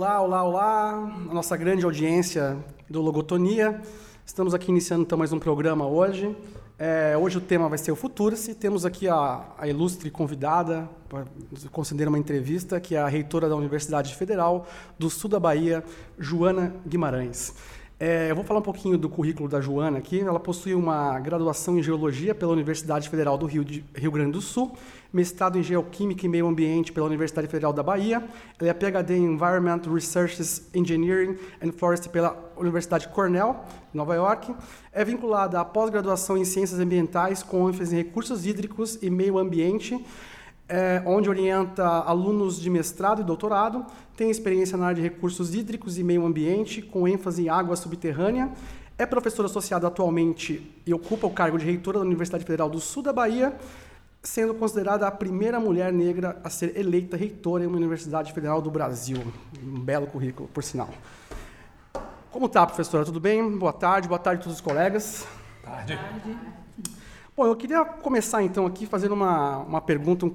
Olá, olá, olá, a nossa grande audiência do Logotonia. Estamos aqui iniciando então mais um programa hoje. É, hoje o tema vai ser o Futurice. Temos aqui a, a ilustre convidada para conceder uma entrevista, que é a reitora da Universidade Federal do Sul da Bahia, Joana Guimarães. É, eu vou falar um pouquinho do currículo da Joana aqui. Ela possui uma graduação em Geologia pela Universidade Federal do Rio, de, Rio Grande do Sul, mestrado em Geoquímica e Meio Ambiente pela Universidade Federal da Bahia. Ela é PhD em Environment Research Engineering and Forest pela Universidade Cornell, Nova York. É vinculada à pós-graduação em Ciências Ambientais com ênfase em Recursos Hídricos e Meio Ambiente é, onde orienta alunos de mestrado e doutorado, tem experiência na área de recursos hídricos e meio ambiente, com ênfase em água subterrânea, é professora associada atualmente e ocupa o cargo de reitora da Universidade Federal do Sul da Bahia, sendo considerada a primeira mulher negra a ser eleita reitora em uma Universidade Federal do Brasil. Um belo currículo, por sinal. Como está, professora? Tudo bem? Boa tarde, boa tarde a todos os colegas. Boa tarde. Bom, eu queria começar então aqui fazendo uma, uma pergunta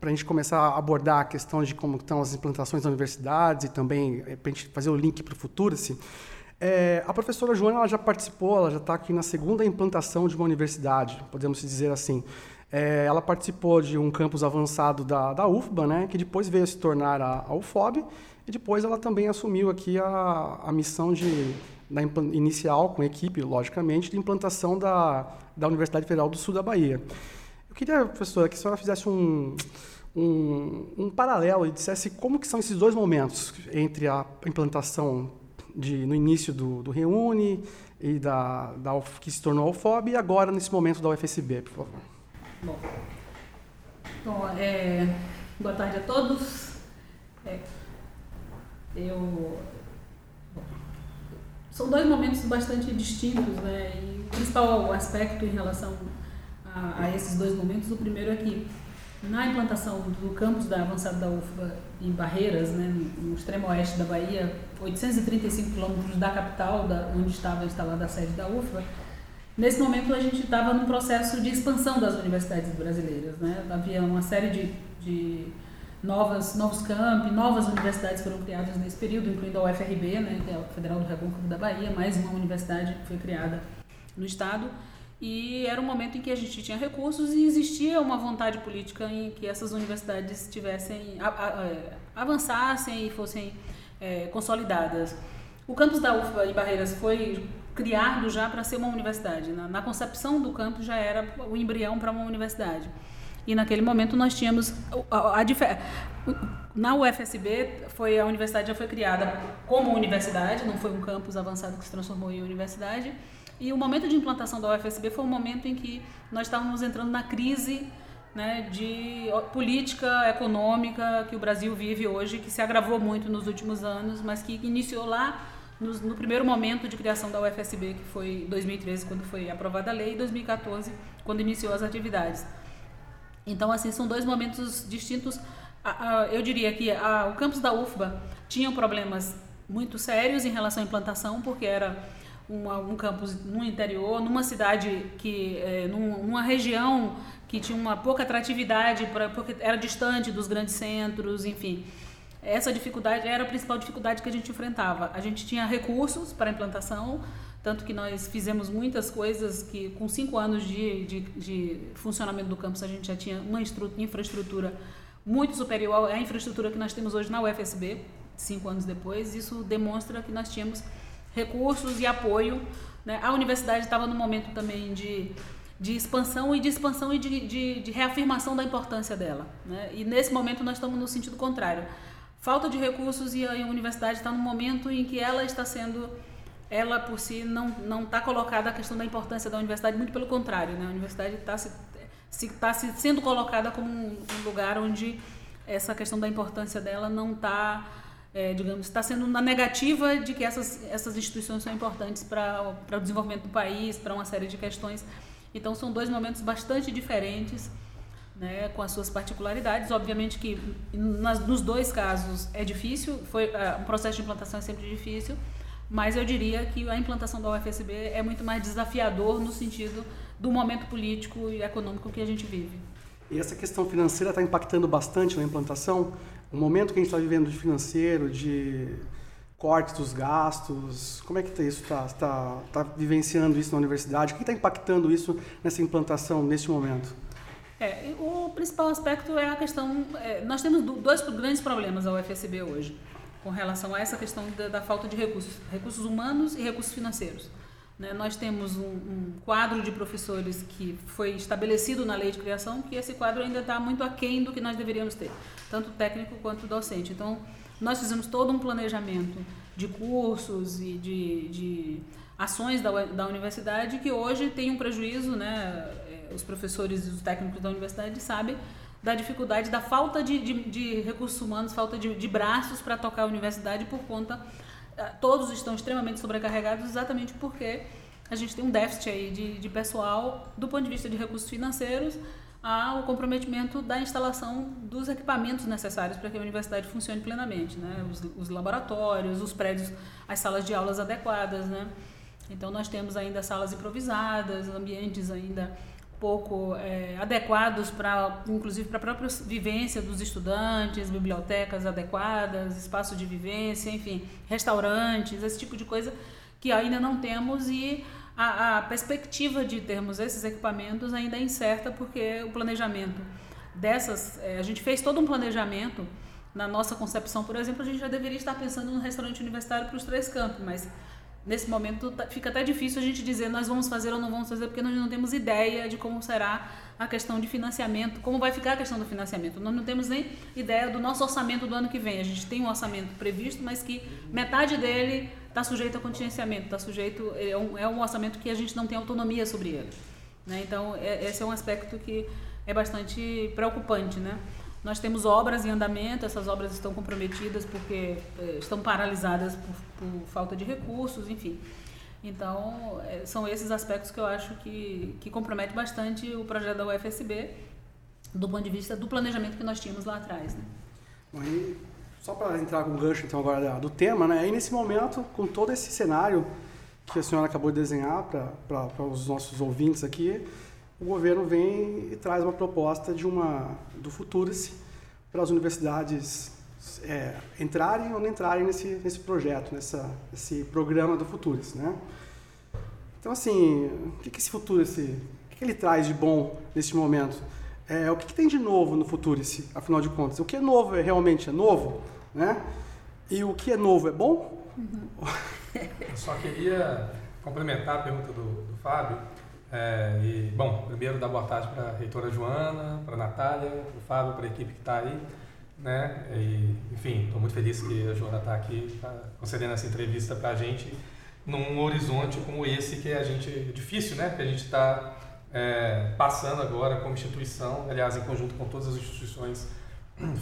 para a gente começar a abordar a questão de como estão as implantações das universidades e também eh, para a gente fazer o link para o futuro. Assim. É, a professora Joana ela já participou, ela já está aqui na segunda implantação de uma universidade, podemos dizer assim. É, ela participou de um campus avançado da, da UFBA, né, que depois veio se tornar a, a UFOB, e depois ela também assumiu aqui a, a missão de na inicial, com equipe, logicamente, de implantação da, da Universidade Federal do Sul da Bahia. Eu queria, professora, que a senhora fizesse um, um, um, paralelo e dissesse como que são esses dois momentos entre a implantação de, no início do, do Reúne e da, da, que se tornou a UFOB e agora nesse momento da UFSB, por favor. Bom, Bom é, boa tarde a todos. É, eu são dois momentos bastante distintos, né? E o principal aspecto em relação a, a, esses dois momentos, o primeiro é que na implantação do campus da avançada da UFBA em Barreiras, né, no extremo oeste da Bahia, 835 quilômetros da capital, da, onde estava instalada a sede da UFBA, nesse momento a gente estava num processo de expansão das universidades brasileiras. Né? Havia uma série de, de novas, novos campi, novas universidades foram criadas nesse período, incluindo a UFRB, né, que é a Federal do Recôncavo da Bahia, mais uma universidade que foi criada no estado. E era um momento em que a gente tinha recursos e existia uma vontade política em que essas universidades tivessem avançassem e fossem é, consolidadas. O campus da UFBA em Barreiras foi criado já para ser uma universidade. Na, na concepção do campus já era o embrião para uma universidade. E naquele momento nós tínhamos a, a, a na UFSB foi a universidade já foi criada como universidade, não foi um campus avançado que se transformou em universidade. E o momento de implantação da UFSB foi um momento em que nós estávamos entrando na crise né, de política econômica que o Brasil vive hoje, que se agravou muito nos últimos anos, mas que iniciou lá no, no primeiro momento de criação da UFSB, que foi 2013, quando foi aprovada a lei, e 2014, quando iniciou as atividades. Então, assim, são dois momentos distintos. Eu diria que o campus da UFBA tinha problemas muito sérios em relação à implantação, porque era uma, um campus no interior, numa cidade que, é, numa região que tinha uma pouca atratividade, pra, porque era distante dos grandes centros, enfim. Essa dificuldade era a principal dificuldade que a gente enfrentava. A gente tinha recursos para implantação, tanto que nós fizemos muitas coisas que, com cinco anos de, de, de funcionamento do campus, a gente já tinha uma infraestrutura muito superior à infraestrutura que nós temos hoje na UFSB, cinco anos depois. Isso demonstra que nós tínhamos recursos e apoio. Né? A universidade estava no momento também de, de expansão e de expansão e de, de, de reafirmação da importância dela. Né? E nesse momento nós estamos no sentido contrário. Falta de recursos e a universidade está no momento em que ela está sendo ela por si não não está colocada a questão da importância da universidade, muito pelo contrário, né? A universidade está se, se, tá se sendo colocada como um, um, lugar onde essa questão da importância dela não está, é, digamos, está sendo na negativa de que essas, essas instituições são importantes para o desenvolvimento do país, para uma série de questões. Então, são dois momentos bastante diferentes, né, com as suas particularidades. Obviamente que nas, nos dois casos é difícil, foi, uh, um processo de implantação é sempre difícil, mas eu diria que a implantação da UFSB é muito mais desafiador no sentido do momento político e econômico que a gente vive. E essa questão financeira está impactando bastante na implantação? o momento que a gente está vivendo de financeiro, de cortes dos gastos, como é que tá isso está tá, tá vivenciando isso na universidade? O que está impactando isso nessa implantação neste momento? É, o principal aspecto é a questão. É, nós temos dois grandes problemas ao UFSB hoje, com relação a essa questão da, da falta de recursos, recursos humanos e recursos financeiros. Né? Nós temos um, um, quadro de professores que foi estabelecido na lei de criação, que esse quadro ainda está muito aquém do que nós deveríamos ter, tanto técnico quanto docente. Então, nós fizemos todo um planejamento de cursos e de, de ações da, da universidade que hoje tem um prejuízo, né? Os professores e os técnicos da universidade sabem da dificuldade, da falta de, de, de recursos humanos, falta de, de braços para tocar a universidade por conta. Eh, todos estão extremamente sobrecarregados exatamente porque a gente tem um déficit aí de, de pessoal do ponto de vista de recursos financeiros ao comprometimento da instalação dos equipamentos necessários para que a universidade funcione plenamente, né? Os, os, laboratórios, os prédios, as salas de aulas adequadas, né? Então nós temos ainda salas improvisadas, ambientes ainda pouco é, adequados para, inclusive, para a própria vivência dos estudantes, bibliotecas adequadas, espaço de vivência, enfim, restaurantes, esse tipo de coisa que ainda não temos e a, a perspectiva de termos esses equipamentos ainda é incerta porque o planejamento dessas, é, a gente fez todo um planejamento na nossa concepção, por exemplo, a gente já deveria estar pensando no restaurante universitário para os três campos, mas nesse momento tá, fica até difícil a gente dizer nós vamos fazer ou não vamos fazer, porque nós não temos ideia de como será a questão de financiamento, como vai ficar a questão do financiamento. Nós não temos nem ideia do nosso orçamento do ano que vem. A gente tem um orçamento previsto, mas que metade dele está sujeito a contingenciamento, está sujeito é um, é um orçamento que a gente não tem autonomia sobre ele. Né? Então, é, esse é um aspecto que é bastante preocupante, né? Nós temos obras em andamento, essas obras estão comprometidas porque eh, estão paralisadas por, por falta de recursos, enfim. Então, eh, são esses aspectos que eu acho que, que compromete bastante o projeto da UFSB do ponto de vista do planejamento que nós tínhamos lá atrás. Né? Bom, e só para entrar com o gancho então agora do tema, né? aí nesse momento, com todo esse cenário que a senhora acabou de desenhar para os nossos ouvintes aqui, o governo vem e traz uma proposta de uma do Futurice para as universidades é, entrarem ou não entrarem nesse, nesse projeto, nessa, nesse programa do Futurice, né? Então, assim, o que, que esse Futurice, o que, que ele traz de bom neste momento? É, o que, que, tem de novo no Futurice, afinal de contas? O que é novo é realmente é novo, né? E o que é novo é bom? Uhum. Eu só queria complementar a pergunta do, do Fábio é, e, bom, primeiro dar boa tarde para a reitora Joana, para a Natália, para o Fábio, para a equipe que está aí. Né? E, enfim, estou muito feliz que a Joana está aqui tá concedendo essa entrevista para a gente num horizonte como esse que a gente difícil, né? Que a gente está é, passando agora como instituição, aliás, em conjunto com todas as instituições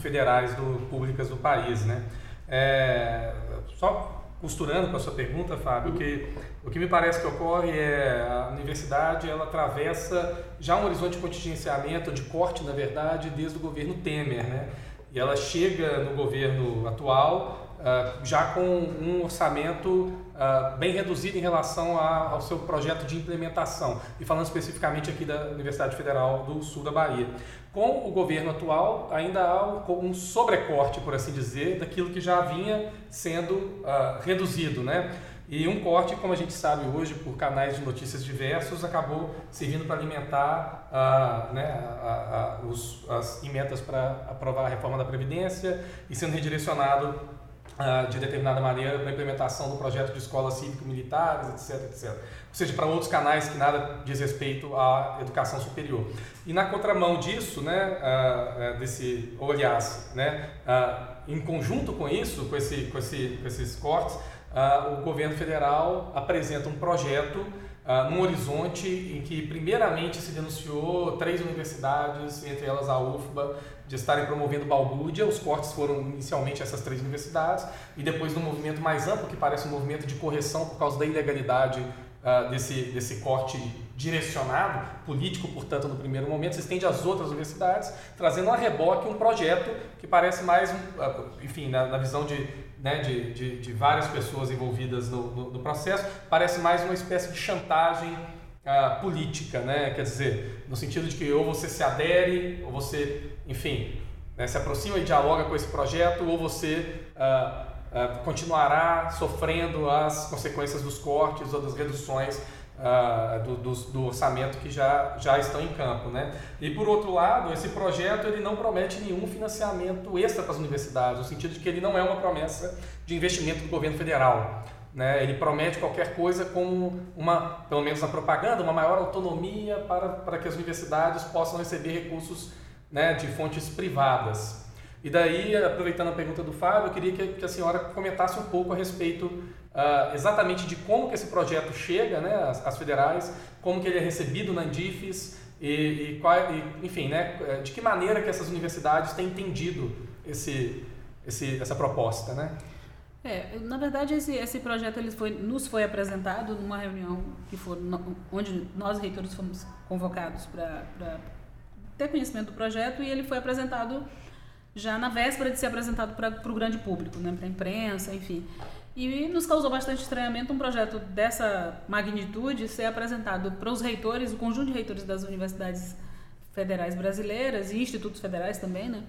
federais do, públicas do país, né? É, só costurando com a sua pergunta, Fábio, que o que me parece que ocorre é a universidade ela atravessa já um horizonte de contingenciamento, de corte, na verdade, desde o governo Temer, né? E ela chega no governo atual uh, já com um orçamento uh, bem reduzido em relação a, ao seu projeto de implementação, e falando especificamente aqui da Universidade Federal do Sul da Bahia. Com o governo atual, ainda há um sobrecorte, por assim dizer, daquilo que já vinha sendo uh, reduzido, né? E um corte, como a gente sabe hoje, por canais de notícias diversos, acabou servindo para alimentar uh, né, a, a, os, as emendas para aprovar a reforma da Previdência e sendo redirecionado uh, de determinada maneira para a implementação do projeto de escolas cívico-militares, etc, etc. Seja, para outros canais que nada diz respeito à educação superior. E na contramão disso, né, uh, desse, ou aliás, né, em conjunto com isso, com, esse, com, esse, com esses cortes, o governo federal apresenta um projeto num horizonte em que primeiramente se denunciou três universidades, entre elas a UFBA, de estarem promovendo balbúrdia. Os cortes foram inicialmente essas três universidades e depois num movimento mais amplo, que parece um movimento de correção por causa da ilegalidade uh, desse, desse corte direcionado, político, portanto, no primeiro momento, se estende às outras universidades, trazendo a reboque um projeto que parece mais, enfim, na, na visão de né, de, de, de, várias pessoas envolvidas no, no, no, processo, parece mais uma espécie de chantagem uh, política, né? quer dizer, no sentido de que ou você se adere, ou você, enfim, né, se aproxima e dialoga com esse projeto ou você uh, uh, continuará sofrendo as consequências dos cortes ou das reduções uh, do, do, do, orçamento que já, já estão em campo. Né? E por outro lado, esse projeto ele não promete nenhum financiamento extra para as universidades, no sentido de que ele não é uma promessa de investimento do governo federal. Né? Ele promete qualquer coisa como uma, pelo menos na propaganda, uma maior autonomia para, para que as universidades possam receber recursos né, de fontes privadas. E daí, aproveitando a pergunta do Fábio, eu queria que, que a senhora comentasse um pouco a respeito uh, exatamente de como que esse projeto chega né, às, às, federais, como que ele é recebido na Andifes e, e, qual, e, enfim, né, eh, de que maneira que essas universidades têm entendido esse, esse, essa proposta, né? É, na verdade esse, esse projeto ele foi, nos foi apresentado numa reunião que foi onde nós reitores fomos convocados para ter conhecimento do projeto e ele foi apresentado já na véspera de ser apresentado para o grande público, né, para a imprensa, enfim. E nos causou bastante estranhamento um projeto dessa magnitude ser apresentado para os reitores, o conjunto de reitores das universidades federais brasileiras e institutos federais também, né?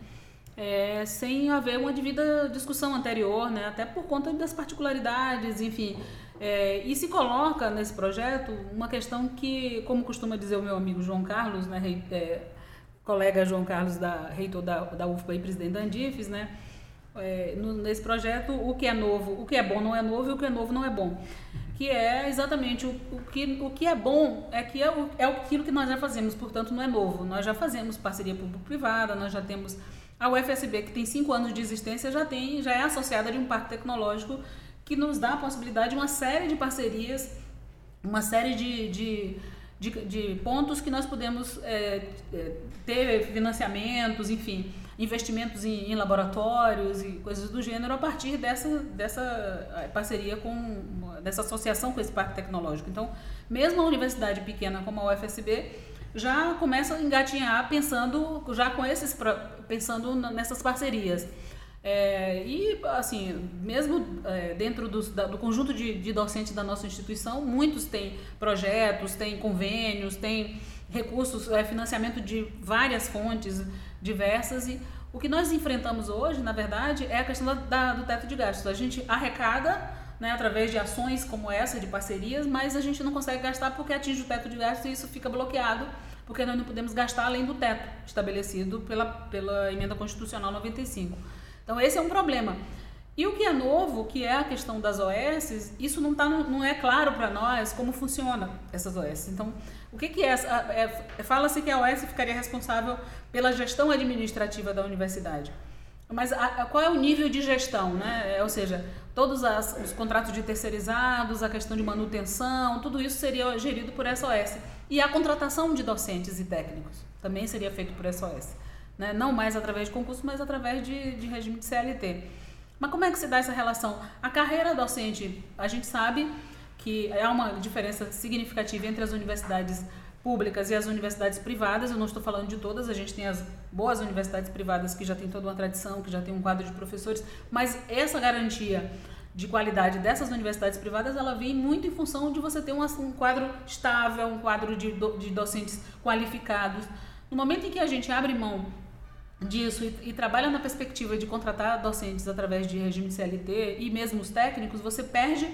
É, sem haver uma devida discussão anterior, né? até por conta das particularidades, enfim. É, e se coloca nesse projeto uma questão que, como costuma dizer o meu amigo João Carlos, né, é, colega João Carlos, da, reitor da, da UFPA e presidente da Andifes, né? É, no, nesse projeto, o que é novo, o que é bom não é novo e o que é novo não é bom. Que é exatamente o, o, que, o que é bom é que é, o, é aquilo que nós já fazemos, portanto não é novo. Nós já fazemos parceria público-privada, nós já temos a UFSB, que tem cinco anos de existência, já, tem, já é associada de um parque tecnológico que nos dá a possibilidade de uma série de parcerias, uma série de, de de, de pontos que nós podemos é, é, ter financiamentos, enfim, investimentos em, em, laboratórios e coisas do gênero a partir dessa, dessa é, parceria com, dessa associação com esse parque tecnológico. Então, mesmo a universidade pequena como a UFSB já começa a engatinhar pensando já com esses pensando nessas parcerias. É, e, assim, mesmo é, dentro do, da, do conjunto de, de, docentes da nossa instituição, muitos têm projetos, têm convênios, têm recursos, é, financiamento de várias fontes diversas. E o que nós enfrentamos hoje, na verdade, é a questão da, da, do teto de gastos. A gente arrecada né, através de ações como essa, de parcerias, mas a gente não consegue gastar porque atinge o teto de gastos e isso fica bloqueado, porque nós não podemos gastar além do teto estabelecido pela, pela emenda constitucional 95. Então esse é um problema. E o que é novo, que é a questão das OS, isso não, tá, não é claro para nós como funciona essas OS. Então, o que, que é? é Fala-se que a OS ficaria responsável pela gestão administrativa da universidade. Mas a, a, qual é o nível de gestão, né? É, ou seja, todos as, os contratos de terceirizados, a questão de manutenção, tudo isso seria gerido por SOS. E a contratação de docentes e técnicos também seria feito por SOS né? não mais através de concurso, mas através de, de regime de CLT. Mas como é que se dá essa relação? A carreira docente, a gente sabe que é uma diferença significativa entre as universidades públicas e as universidades privadas. Eu não estou falando de todas, a gente tem as boas universidades privadas que já têm toda uma tradição, que já tem um quadro de professores, mas essa garantia de qualidade dessas universidades privadas, ela vem muito em função de você ter um, um quadro estável, um quadro de, do, de docentes qualificados. No momento em que a gente abre mão disso e, e, trabalha na perspectiva de contratar docentes através de regime CLT e mesmo os técnicos, você perde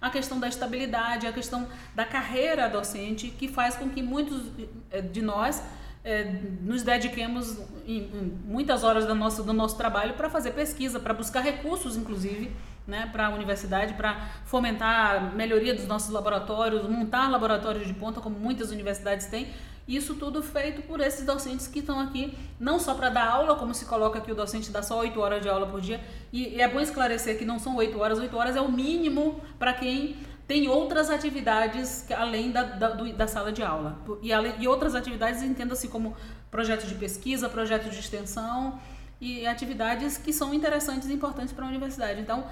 a questão da estabilidade, a questão da carreira docente, que faz com que muitos eh, de nós é, nos dediquemos em, em muitas horas do nosso, do nosso trabalho para fazer pesquisa, para buscar recursos, inclusive, né, para a universidade, para fomentar a melhoria dos nossos laboratórios, montar laboratórios de ponta, como muitas universidades têm, isso tudo feito por esses docentes que estão aqui, não só para dar aula, como se coloca aqui o docente dá só 8 horas de aula por dia. E, e é bom esclarecer que não são 8 horas, 8 horas é o mínimo para quem tem outras atividades além da, da, do, da sala de aula. E, além, e outras atividades entenda-se como projetos de pesquisa, projetos de extensão e atividades que são interessantes e importantes para a universidade. Então,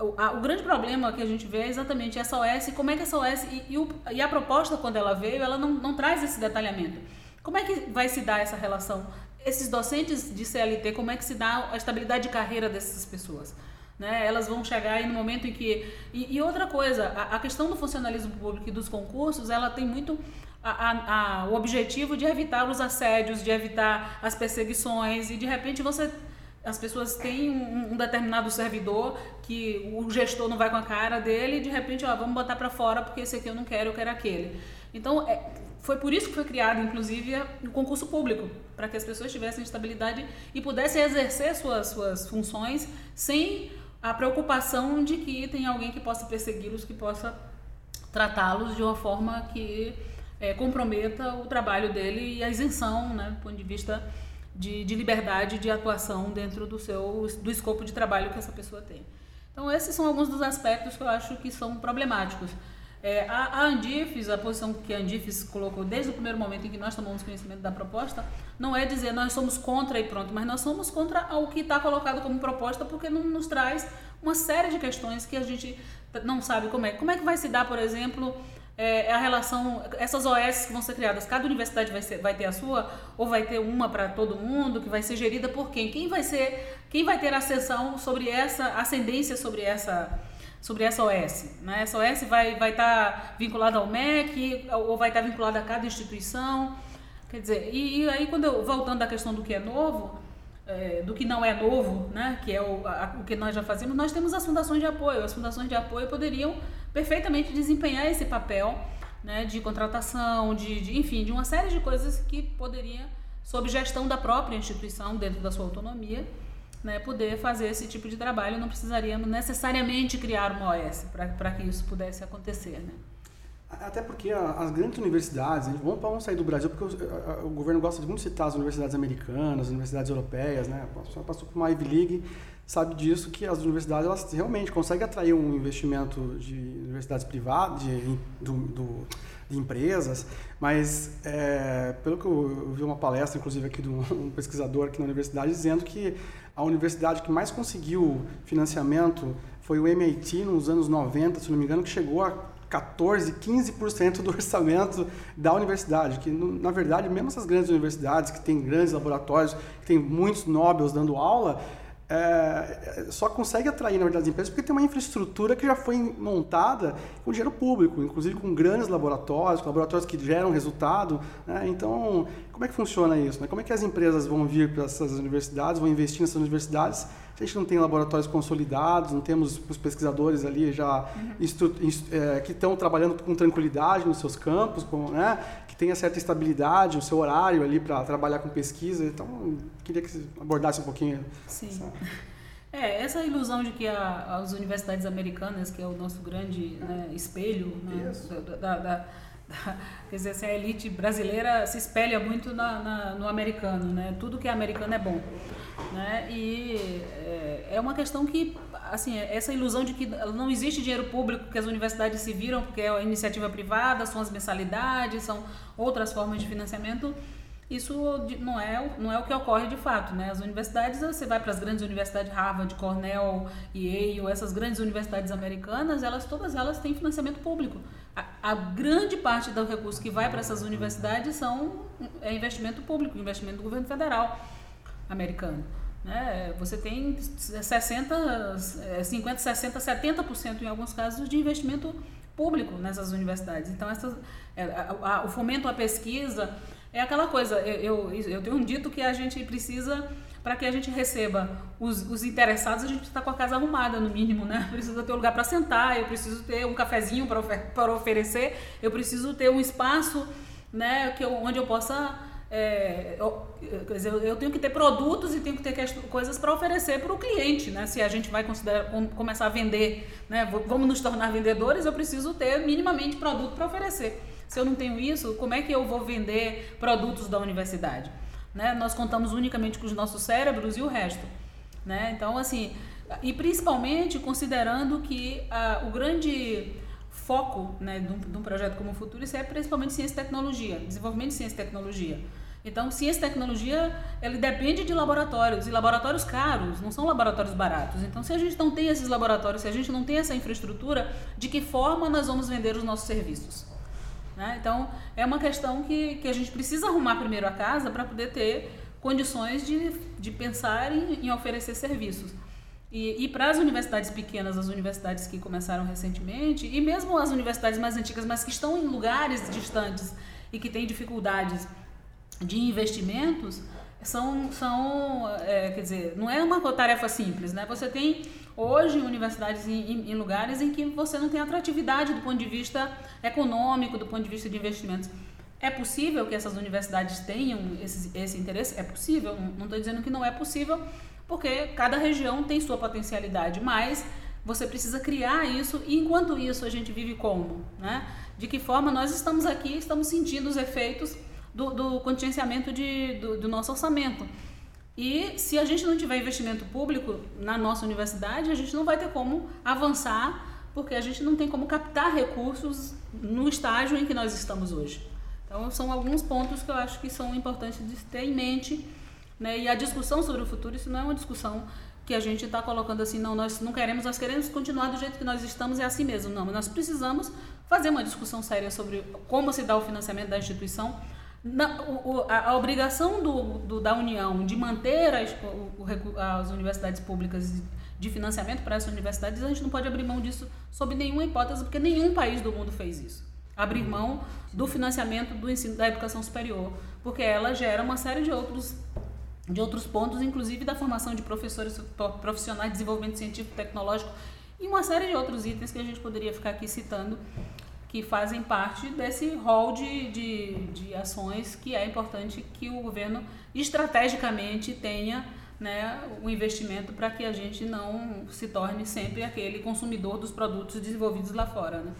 o, a, o, grande problema que a gente vê é exatamente essa OS, como é que essa OS, e, e, o, e, a proposta quando ela veio, ela não, não traz esse detalhamento. Como é que vai se dar essa relação? Esses docentes de CLT, como é que se dá a estabilidade de carreira dessas pessoas? Né? Elas vão chegar aí no momento em que... E, e outra coisa, a, a, questão do funcionalismo público e dos concursos, ela tem muito a, a, o objetivo de evitar os assédios, de evitar as perseguições, e de repente você as pessoas têm um, determinado servidor que o gestor não vai com a cara dele e de repente, ó, vamos botar para fora porque esse aqui eu não quero, eu quero aquele. Então, é, foi por isso que foi criado, inclusive, o concurso público, para que as pessoas tivessem estabilidade e pudessem exercer suas, suas funções sem a preocupação de que tem alguém que possa persegui-los, que possa tratá-los de uma forma que é, comprometa o trabalho dele e a isenção, né, do ponto de vista de, de liberdade de atuação dentro do seu do escopo de trabalho que essa pessoa tem. Então esses são alguns dos aspectos que eu acho que são problemáticos. É, a, a Andifes, a posição que a Andifes colocou desde o primeiro momento em que nós tomamos conhecimento da proposta, não é dizer nós somos contra e pronto, mas nós somos contra o que está colocado como proposta porque não nos traz uma série de questões que a gente não sabe como é. Como é que vai se dar, por exemplo, é, é, a relação, essas OS que vão ser criadas, cada universidade vai, ser, vai ter a sua, ou vai ter uma para todo mundo, que vai ser gerida por quem? Quem vai ser, quem vai ter ascensão sobre essa, ascendência sobre essa, sobre essa OS? Né? Essa OS vai estar vai tá vinculada ao MEC, ou vai estar tá vinculada a cada instituição? Quer dizer, e, e aí quando eu, voltando à questão do que é novo, é, do que não é novo, né, que é o, a, o que nós já fazemos, nós temos as fundações de apoio. As fundações de apoio poderiam perfeitamente desempenhar esse papel né, de contratação, de, de, enfim, de uma série de coisas que poderia, sob gestão da própria instituição, dentro da sua autonomia, né, poder fazer esse tipo de trabalho. Não precisaríamos necessariamente criar uma OS para que isso pudesse acontecer. Né? Até porque as grandes universidades, vamos, vamos sair do Brasil, porque o, o, governo gosta de muito citar as universidades americanas, as universidades europeias, né? Passou por uma Ivy League, sabe disso, que as universidades elas realmente conseguem atrair um investimento de universidades privadas, de, do, do, de empresas, mas é, pelo que eu, vi uma palestra, inclusive aqui de um pesquisador aqui na universidade, dizendo que a universidade que mais conseguiu financiamento foi o MIT nos anos 90, se não me engano, que chegou a 14, 15% do orçamento da universidade, que na verdade, mesmo essas grandes universidades que têm grandes laboratórios, que têm muitos Nobels dando aula, é, só consegue atrair, na verdade, as empresas porque tem uma infraestrutura que já foi montada com dinheiro público, inclusive com grandes laboratórios, com laboratórios que geram resultado. Né? Então, como é que funciona isso? Né? Como é que as empresas vão vir para essas universidades, vão investir nessas universidades a gente não tem laboratórios consolidados, não temos os pesquisadores ali já uhum. é, que estão trabalhando com tranquilidade nos seus campos, com, né, que tenha certa estabilidade, o seu horário ali para trabalhar com pesquisa. Então, queria que você abordasse um pouquinho. Sim. Essa... É, essa ilusão de que a, as universidades americanas, que é o nosso grande né, espelho né, da, da, da quer dizer, assim, a elite brasileira se espelha muito na, na, no americano, né? Tudo que é americano é bom. Né? E é, é uma questão que, assim, essa ilusão de que não existe dinheiro público, que as universidades se viram porque é iniciativa privada, são as mensalidades, são outras formas de financiamento, isso não é, não é o que ocorre de fato, né? As universidades, você vai para as grandes universidades, Harvard, Cornell, Yale, essas grandes universidades americanas, elas todas elas têm financiamento público. A, a grande parte do recurso que vai para essas universidades são é investimento público, investimento do governo federal americano. Né? Você tem 60, 50, 60, 70% em alguns casos de investimento público nessas universidades. Então, essas, é, a, a, o fomento à pesquisa é aquela coisa. Eu, eu, eu tenho um dito que a gente precisa, para que a gente receba os, os interessados, a gente está com a casa arrumada, no mínimo, né? Precisa ter um lugar para sentar, eu preciso ter um cafezinho para ofer oferecer, eu preciso ter um espaço né, que eu, onde eu possa é, eu, dizer, eu tenho que ter produtos e tenho que ter coisas para oferecer para o cliente, né? Se a gente vai começar a vender, né? Vamos nos tornar vendedores, eu preciso ter minimamente produto para oferecer. Se eu não tenho isso, como é que eu vou vender produtos da universidade? Né? Nós contamos unicamente com os nossos cérebros e o resto, né? Então, assim, e principalmente considerando que ah, o grande foco né, de, um, de um projeto como o Futuro é principalmente ciência e tecnologia, desenvolvimento de ciência e tecnologia. Então, ciência e tecnologia, ele depende de laboratórios, e laboratórios caros, não são laboratórios baratos. Então, se a gente não tem esses laboratórios, se a gente não tem essa infraestrutura, de que forma nós vamos vender os nossos serviços? Né? Então, é uma questão que, que a gente precisa arrumar primeiro a casa para poder ter condições de, de pensar em, em oferecer serviços. E, e para as universidades pequenas, as universidades que começaram recentemente, e mesmo as universidades mais antigas, mas que estão em lugares distantes e que têm dificuldades de investimentos, são, são é, quer dizer, não é uma tarefa simples, né? Você tem hoje universidades em, em, lugares em que você não tem atratividade do ponto de vista econômico, do ponto de vista de investimentos. É possível que essas universidades tenham esse, esse interesse? É possível, não estou dizendo que não é possível, porque cada região tem sua potencialidade, mas você precisa criar isso e enquanto isso a gente vive como? Né? De que forma nós estamos aqui, estamos sentindo os efeitos do, do contingenciamento de, do, do nosso orçamento. E se a gente não tiver investimento público na nossa universidade, a gente não vai ter como avançar, porque a gente não tem como captar recursos no estágio em que nós estamos hoje. Então, são alguns pontos que eu acho que são importantes de ter em mente. Né? E a discussão sobre o futuro, isso não é uma discussão que a gente está colocando assim, não, nós não queremos, nós queremos continuar do jeito que nós estamos, é assim mesmo. Não, nós precisamos fazer uma discussão séria sobre como se dá o financiamento da instituição, na, o, a, a, obrigação do, do, da União de manter as, o, as universidades públicas de financiamento para essas universidades, a gente não pode abrir mão disso sob nenhuma hipótese, porque nenhum país do mundo fez isso. Abrir mão do financiamento do ensino da educação superior, porque ela gera uma série de outros de outros pontos, inclusive da formação de professores profissionais de desenvolvimento científico e tecnológico e uma série de outros itens que a gente poderia ficar aqui citando que fazem parte desse rol de, de, de ações que é importante que o governo estrategicamente tenha né, o investimento para que a gente não se torne sempre aquele consumidor dos produtos desenvolvidos lá fora. Né?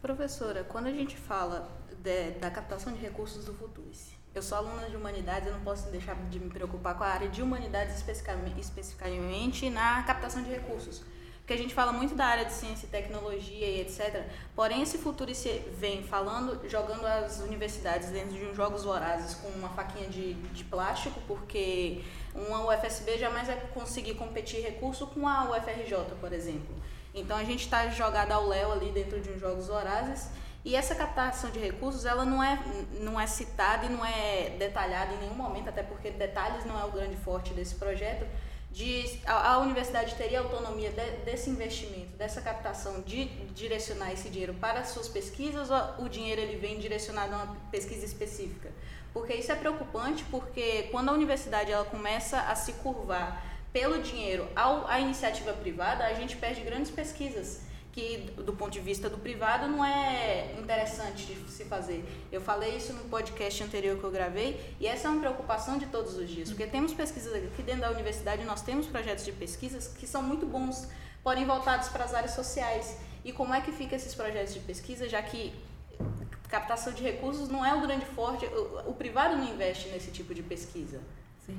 Professora, quando a gente fala de, da captação de recursos do Futurice, eu sou aluna de humanidades, eu não posso deixar de me preocupar com a área de humanidades especificamente, especificamente na captação de recursos porque a gente fala muito da área de ciência e tecnologia e etc. Porém, esse futuro vem falando, jogando as universidades dentro de uns jogos vorazes com uma faquinha de, de plástico, porque uma UFSB jamais vai conseguir competir recurso com a UFRJ, por exemplo. Então, a gente está jogado ao léu ali dentro de uns jogos vorazes. E essa captação de recursos, ela não é, não é citada e não é detalhada em nenhum momento, até porque detalhes não é o grande forte desse projeto, de a, a universidade teria autonomia de, desse investimento, dessa captação, de direcionar esse dinheiro para as suas pesquisas ou o dinheiro ele vem direcionado a uma pesquisa específica? Porque isso é preocupante, porque quando a universidade ela começa a se curvar pelo dinheiro ao, à iniciativa privada, a gente perde grandes pesquisas que do ponto de vista do privado não é interessante de se fazer. Eu falei isso no podcast anterior que eu gravei e essa é uma preocupação de todos os dias, porque temos pesquisas aqui dentro da universidade, nós temos projetos de pesquisas que são muito bons, porém voltados para as áreas sociais. E como é que fica esses projetos de pesquisa, já que captação de recursos não é o grande forte, o, privado não investe nesse tipo de pesquisa. Sim.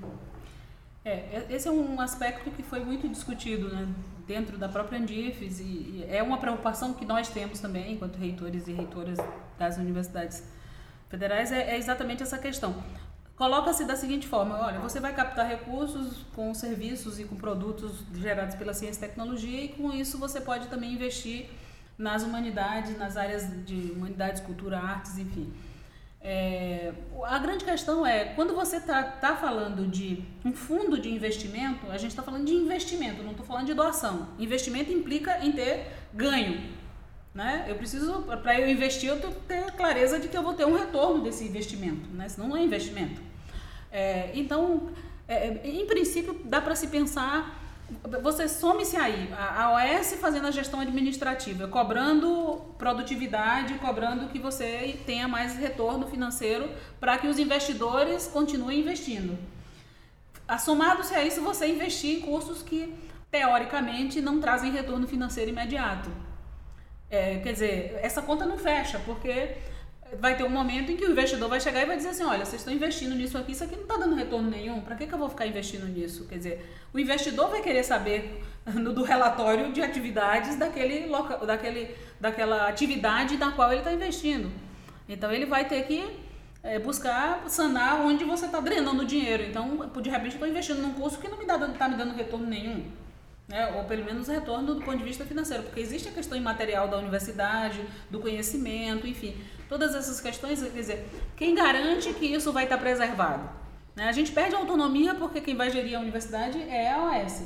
É, esse é um aspecto que foi muito discutido, né? Dentro da própria Andifes e, e, é uma preocupação que nós temos também, enquanto reitores e reitoras das universidades federais, é, é exatamente essa questão. Coloca-se da seguinte forma: olha, você vai captar recursos com serviços e com produtos gerados pela ciência e tecnologia, e com isso você pode também investir nas humanidades, nas áreas de humanidades, cultura, artes, enfim. É, a grande questão é, quando você está tá falando de um fundo de investimento, a gente está falando de investimento, não estou falando de doação. Investimento implica em ter ganho. Né? Eu preciso, para eu investir, eu ter clareza de que eu vou ter um retorno desse investimento, né? senão não é investimento. É, então, é, em princípio, dá para se pensar você some-se aí, a OS fazendo a gestão administrativa, cobrando produtividade, cobrando que você tenha mais retorno financeiro para que os investidores continuem investindo. Assomado-se a isso, você investir em cursos que, teoricamente, não trazem retorno financeiro imediato. É, quer dizer, essa conta não fecha, porque vai ter um momento em que o investidor vai chegar e vai dizer assim, olha, vocês estão investindo nisso aqui, isso aqui não está dando retorno nenhum, para que, que eu vou ficar investindo nisso? Quer dizer, o investidor vai querer saber no, do relatório de atividades daquele daquele, daquela atividade na qual ele está investindo. Então ele vai ter que é, buscar sanar onde você está drenando dinheiro. Então, de repente, estou investindo num curso que não me está me dando retorno nenhum. Né? Ou pelo menos retorno do ponto de vista financeiro, porque existe a questão imaterial da universidade, do conhecimento, enfim. Todas essas questões, quer dizer, quem garante que isso vai estar preservado? Né? A gente perde a autonomia porque quem vai gerir a universidade é a OS.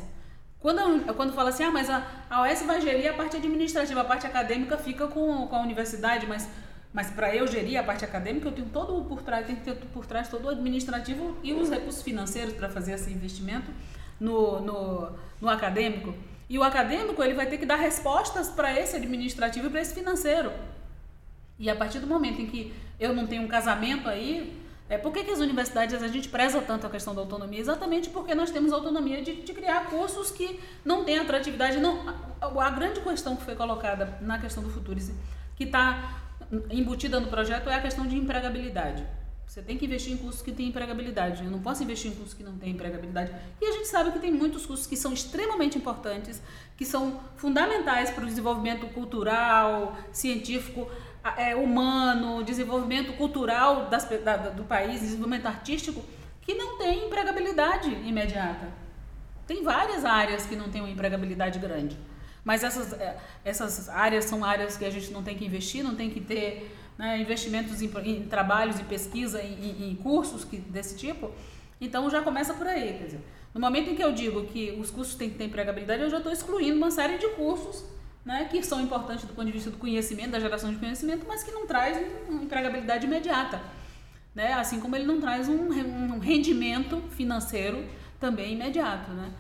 Quando, quando fala assim, ah, mas a, a OS vai gerir a parte administrativa, a parte acadêmica fica com, com a universidade, mas Mas para eu gerir a parte acadêmica, eu tenho todo por trás, tem que ter por trás todo o administrativo e os recursos financeiros para fazer esse investimento no, no, no acadêmico. E o acadêmico ele vai ter que dar respostas para esse administrativo e para esse financeiro. E a partir do momento em que eu não tenho um casamento aí, é, por que, que as universidades a gente preza tanto a questão da autonomia? Exatamente porque nós temos autonomia de, de criar cursos que não têm atratividade. Não, a, a, grande questão que foi colocada na questão do Futurice, que está embutida no projeto, é a questão de empregabilidade. Você tem que investir em cursos que têm empregabilidade. Eu não posso investir em cursos que não têm empregabilidade. E a gente sabe que tem muitos cursos que são extremamente importantes, que são fundamentais para o desenvolvimento cultural, científico, é, humano, desenvolvimento cultural das, da, do país, desenvolvimento artístico, que não tem empregabilidade imediata. Tem várias áreas que não têm uma empregabilidade grande. Mas essas, é, essas áreas são áreas que a gente não tem que investir, não tem que ter né, investimentos em, em, trabalhos, em pesquisa, em, em cursos que, desse tipo. Então já começa por aí. Quer dizer, no momento em que eu digo que os cursos têm que ter empregabilidade, eu já estou excluindo uma série de cursos né, que são importantes do ponto de vista do conhecimento, da geração de conhecimento, mas que não traz uma empregabilidade imediata. Né? Assim como ele não traz um, um rendimento financeiro também imediato. Né?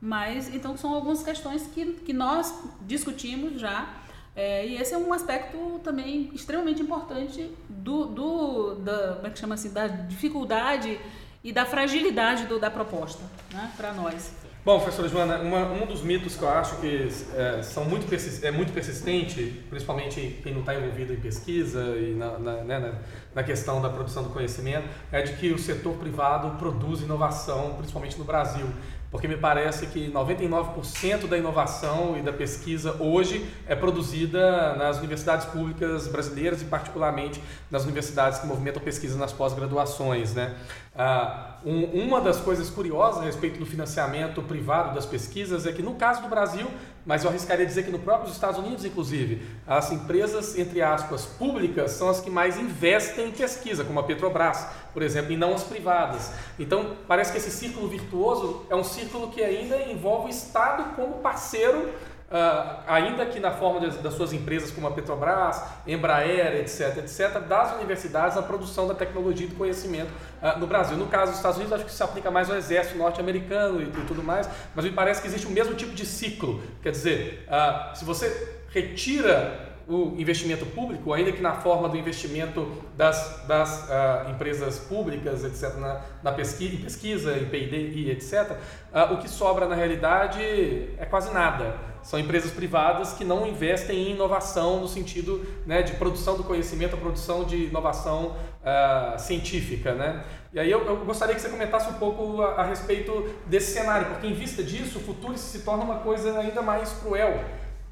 Mas, então, são algumas questões que, que nós discutimos já é, e esse é um aspecto também extremamente importante do, do da, como é que chama assim, da dificuldade e da fragilidade do, da proposta né, para nós. Bom, professora Joana, uma, um dos mitos que eu acho que é, são muito é muito persistente, principalmente quem não está envolvido em pesquisa e na, na, né, na, na, questão da produção do conhecimento, é de que o setor privado produz inovação, principalmente no Brasil porque me parece que 99% da inovação e da pesquisa hoje é produzida nas universidades públicas brasileiras e particularmente nas universidades que movimentam pesquisa nas pós-graduações. Né? Ah, um, uma das coisas curiosas a respeito do financiamento privado das pesquisas é que no caso do Brasil, mas eu arriscaria dizer que no próprio Estados Unidos, inclusive, as empresas, entre aspas, públicas são as que mais investem em pesquisa, como a Petrobras, por exemplo, e não as privadas. Então, parece que esse círculo virtuoso é um círculo que ainda envolve o Estado como parceiro Uh, ainda que na forma de, das suas empresas como a Petrobras, Embraer, etc., etc., das universidades na produção da tecnologia e do conhecimento uh, no Brasil. No caso dos Estados Unidos, acho que se aplica mais ao exército norte-americano e, e, tudo mais, mas me parece que existe o mesmo tipo de ciclo. Quer dizer, uh, se você retira o investimento público, ainda que na forma do investimento das, das uh, empresas públicas, etc., na, na pesquisa, pesquisa, em P&D, etc., uh, o que sobra na realidade é quase nada. São empresas privadas que não investem em inovação no sentido né, de produção do conhecimento, produção de inovação uh, científica. Né? E aí eu, eu, gostaria que você comentasse um pouco a, a respeito desse cenário, porque em vista disso, o futuro se torna uma coisa ainda mais cruel